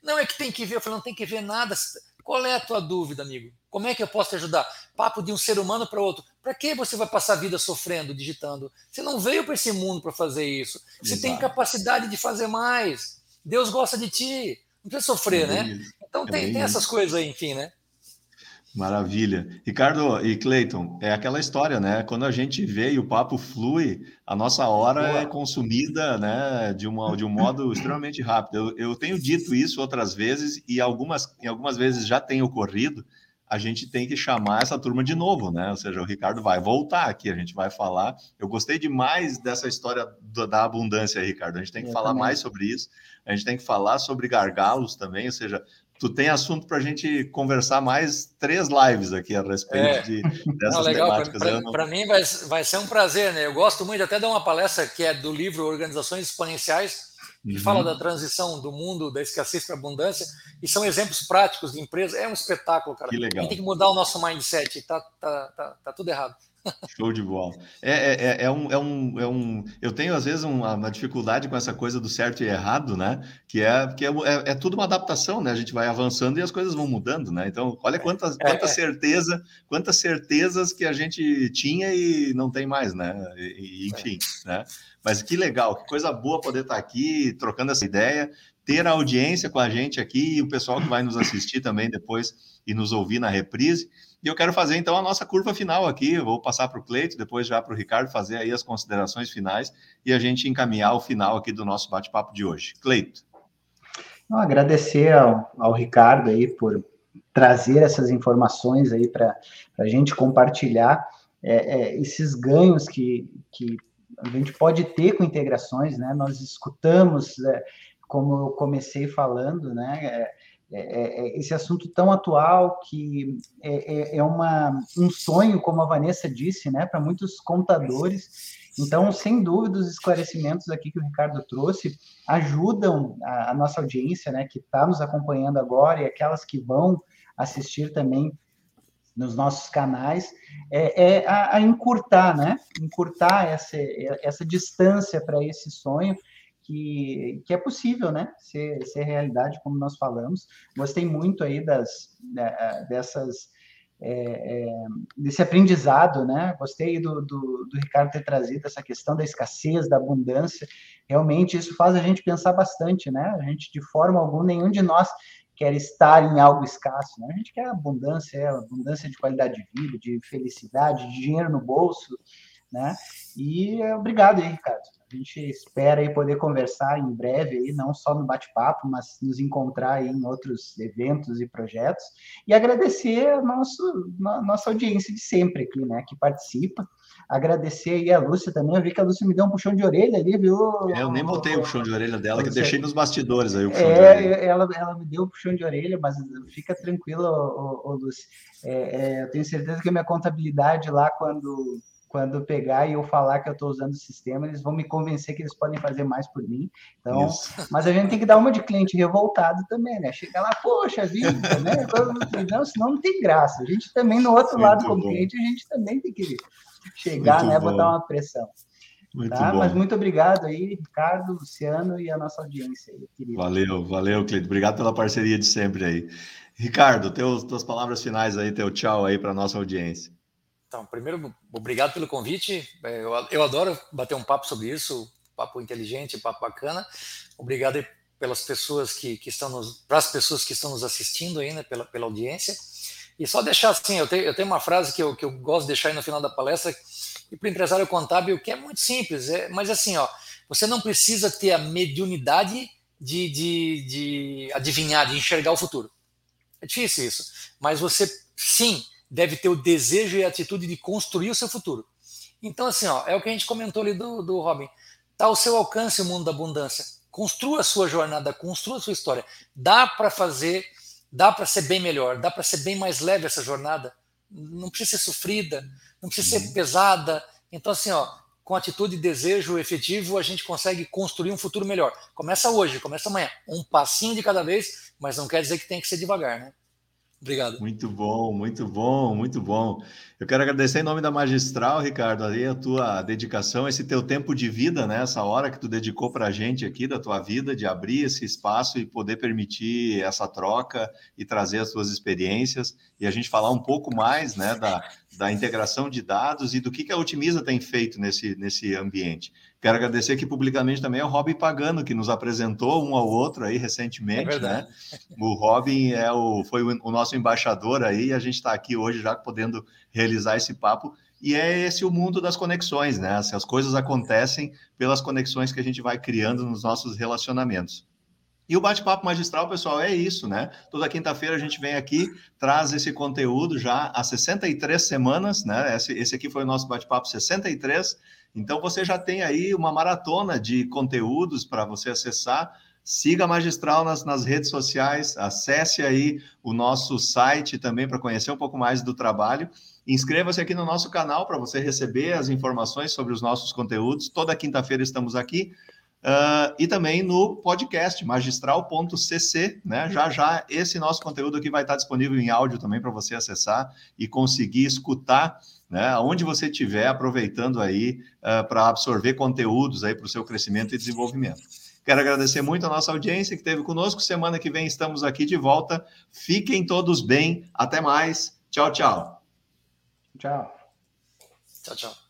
Não é que tem que ver, eu falei, não tem que ver nada. Qual é a tua dúvida, amigo? Como é que eu posso te ajudar? Papo de um ser humano para outro. Para que você vai passar a vida sofrendo, digitando? Você não veio para esse mundo para fazer isso. Você Exato. tem capacidade de fazer mais. Deus gosta de ti. Não precisa sofrer, é né? Então é tem, tem essas coisas aí, enfim, né? Maravilha. Ricardo e Cleiton, é aquela história, né? Quando a gente vê e o papo flui, a nossa hora Boa. é consumida, né, de, uma, de um modo (coughs) extremamente rápido. Eu, eu, tenho dito isso outras vezes e algumas, em algumas vezes já tem ocorrido. A gente tem que chamar essa turma de novo, né? Ou seja, o Ricardo vai voltar aqui, a gente vai falar. Eu gostei demais dessa história da abundância, Ricardo. A gente tem que eu falar também. mais sobre isso. A gente tem que falar sobre gargalos também, ou seja, tu tem assunto para a gente conversar mais três lives aqui a respeito é. de, (laughs) dessas não, legal. temáticas. Para não... mim vai, vai ser um prazer, né? Eu gosto muito até de uma palestra que é do livro Organizações Exponenciais, que uhum. fala da transição do mundo da escassez para abundância, e são exemplos práticos de empresas. É um espetáculo, cara. Que legal. A gente tem que mudar o nosso mindset, tá, tá, tá, tá tudo errado. Show de bola. É, é, é, é, um, é, um, é um. Eu tenho, às vezes, uma, uma, dificuldade com essa coisa do certo e errado, né? Que é que é, é, é, tudo uma adaptação, né? A gente vai avançando e as coisas vão mudando, né? Então, olha quantas, é, quanta certeza, quantas certezas que a gente tinha e não tem mais, né? E, enfim, né? Mas que legal, que coisa boa poder estar aqui trocando essa ideia, ter a audiência com a gente aqui e o pessoal que vai nos assistir também depois e nos ouvir na reprise. E eu quero fazer então a nossa curva final aqui. Eu vou passar para o Cleito, depois já para o Ricardo fazer aí as considerações finais e a gente encaminhar o final aqui do nosso bate-papo de hoje. Cleito. Agradecer ao, ao Ricardo aí por trazer essas informações aí para a gente compartilhar é, é, esses ganhos que, que a gente pode ter com integrações, né? Nós escutamos, é, como eu comecei falando, né? É, é, é, esse assunto tão atual que é, é, é, uma, um sonho, como a Vanessa disse, né, para muitos contadores. Então, sem dúvida, os esclarecimentos aqui que o Ricardo trouxe ajudam a, a nossa audiência, né, que está nos acompanhando agora e aquelas que vão assistir também nos nossos canais, é, é a, a, encurtar, né, encurtar essa, essa distância para esse sonho que, que é possível, né, ser, ser realidade, como nós falamos. Gostei muito aí das, dessas, é, é, desse aprendizado, né, gostei do, do, do, Ricardo ter trazido essa questão da escassez, da abundância, realmente isso faz a gente pensar bastante, né, a gente de forma alguma, nenhum de nós quer estar em algo escasso, né? A gente quer abundância, abundância de qualidade de vida, de felicidade, de dinheiro no bolso, né? E obrigado aí, Ricardo. A gente espera aí poder conversar em breve aí, não só no bate-papo, mas nos encontrar em outros eventos e projetos. E agradecer a nosso, nossa audiência de sempre aqui, né, que participa. Agradecer aí a Lúcia também. Eu vi que a Lúcia me deu um puxão de orelha ali, viu? É, eu nem botei o puxão de orelha dela, que eu deixei nos bastidores aí o puxão é, de orelha. Ela, ela me deu o puxão de orelha, mas fica tranquila, ô, ô, ô Lúcia. É, é, eu tenho certeza que a minha contabilidade lá, quando quando pegar e eu falar que eu estou usando o sistema, eles vão me convencer que eles podem fazer mais por mim. Então, Isso. mas a gente tem que dar uma de cliente revoltado também, né? Chega lá, poxa vida, né? (laughs) Não, senão não tem graça. A gente também, no outro Muito lado, como bom. cliente, a gente também tem que chegar, Muito né? Bom. Botar uma pressão. Muito tá? Bom. Mas muito obrigado aí, Ricardo, Luciano e a nossa audiência aí, querido. Valeu, valeu, Cleiton. Obrigado pela parceria de sempre aí. Ricardo, teus, tuas palavras finais aí, teu tchau aí para nossa audiência. Então, primeiro, obrigado pelo convite. É, eu, eu adoro bater um papo sobre isso, papo inteligente, papo bacana. Obrigado pelas pessoas que, que estão nos, para as pessoas que estão nos assistindo aí, né, pela, pela audiência. E só deixar assim, eu tenho, eu tenho uma frase que eu, que eu gosto de deixar aí no final da palestra, e para o empresário contábil, que é muito simples, é, mas assim, ó, você não precisa ter a mediunidade de, de, de adivinhar, de enxergar o futuro. É difícil isso, mas você sim deve ter o desejo e a atitude de construir o seu futuro. Então, assim, ó, é o que a gente comentou ali do, do Robin. Está ao seu alcance o mundo da abundância. Construa a sua jornada, construa a sua história. Dá para fazer dá para ser bem melhor, dá para ser bem mais leve essa jornada. Não precisa ser sofrida, não precisa ser uhum. pesada. Então, assim, ó, com atitude e desejo efetivo, a gente consegue construir um futuro melhor. Começa hoje, começa amanhã. Um passinho de cada vez, mas não quer dizer que tem que ser devagar, né? Obrigado. Muito bom, muito bom, muito bom. Eu quero agradecer em nome da Magistral, Ricardo, ali a tua dedicação, esse teu tempo de vida, né? Essa hora que tu dedicou para a gente aqui da tua vida, de abrir esse espaço e poder permitir essa troca e trazer as tuas experiências e a gente falar um pouco mais, né, da, da integração de dados e do que, que a Otimiza tem feito nesse, nesse ambiente. Quero agradecer aqui publicamente também ao Robin Pagano, que nos apresentou um ao outro aí recentemente, é né? O Robin é o, foi o, nosso embaixador aí, e a gente está aqui hoje já podendo realizar esse papo. E é esse o mundo das conexões, né? As coisas acontecem pelas conexões que a gente vai criando nos nossos relacionamentos. E o bate-papo magistral, pessoal, é isso, né? Toda quinta-feira a gente vem aqui, traz esse conteúdo já há 63 semanas, né? Esse, esse aqui foi o nosso bate-papo 63. Então você já tem aí uma maratona de conteúdos para você acessar. Siga a Magistral nas, nas redes sociais, acesse aí o nosso site também para conhecer um pouco mais do trabalho. Inscreva-se aqui no nosso canal para você receber as informações sobre os nossos conteúdos. Toda quinta-feira estamos aqui. Uh, e também no podcast magistral.cc, né? Já já esse nosso conteúdo aqui vai estar disponível em áudio também para você acessar e conseguir escutar né? Onde você estiver aproveitando aí uh, para absorver conteúdos aí para o seu crescimento e desenvolvimento. Quero agradecer muito a nossa audiência que esteve conosco. Semana que vem estamos aqui de volta. Fiquem todos bem. Até mais. Tchau, tchau. Tchau. Tchau, tchau.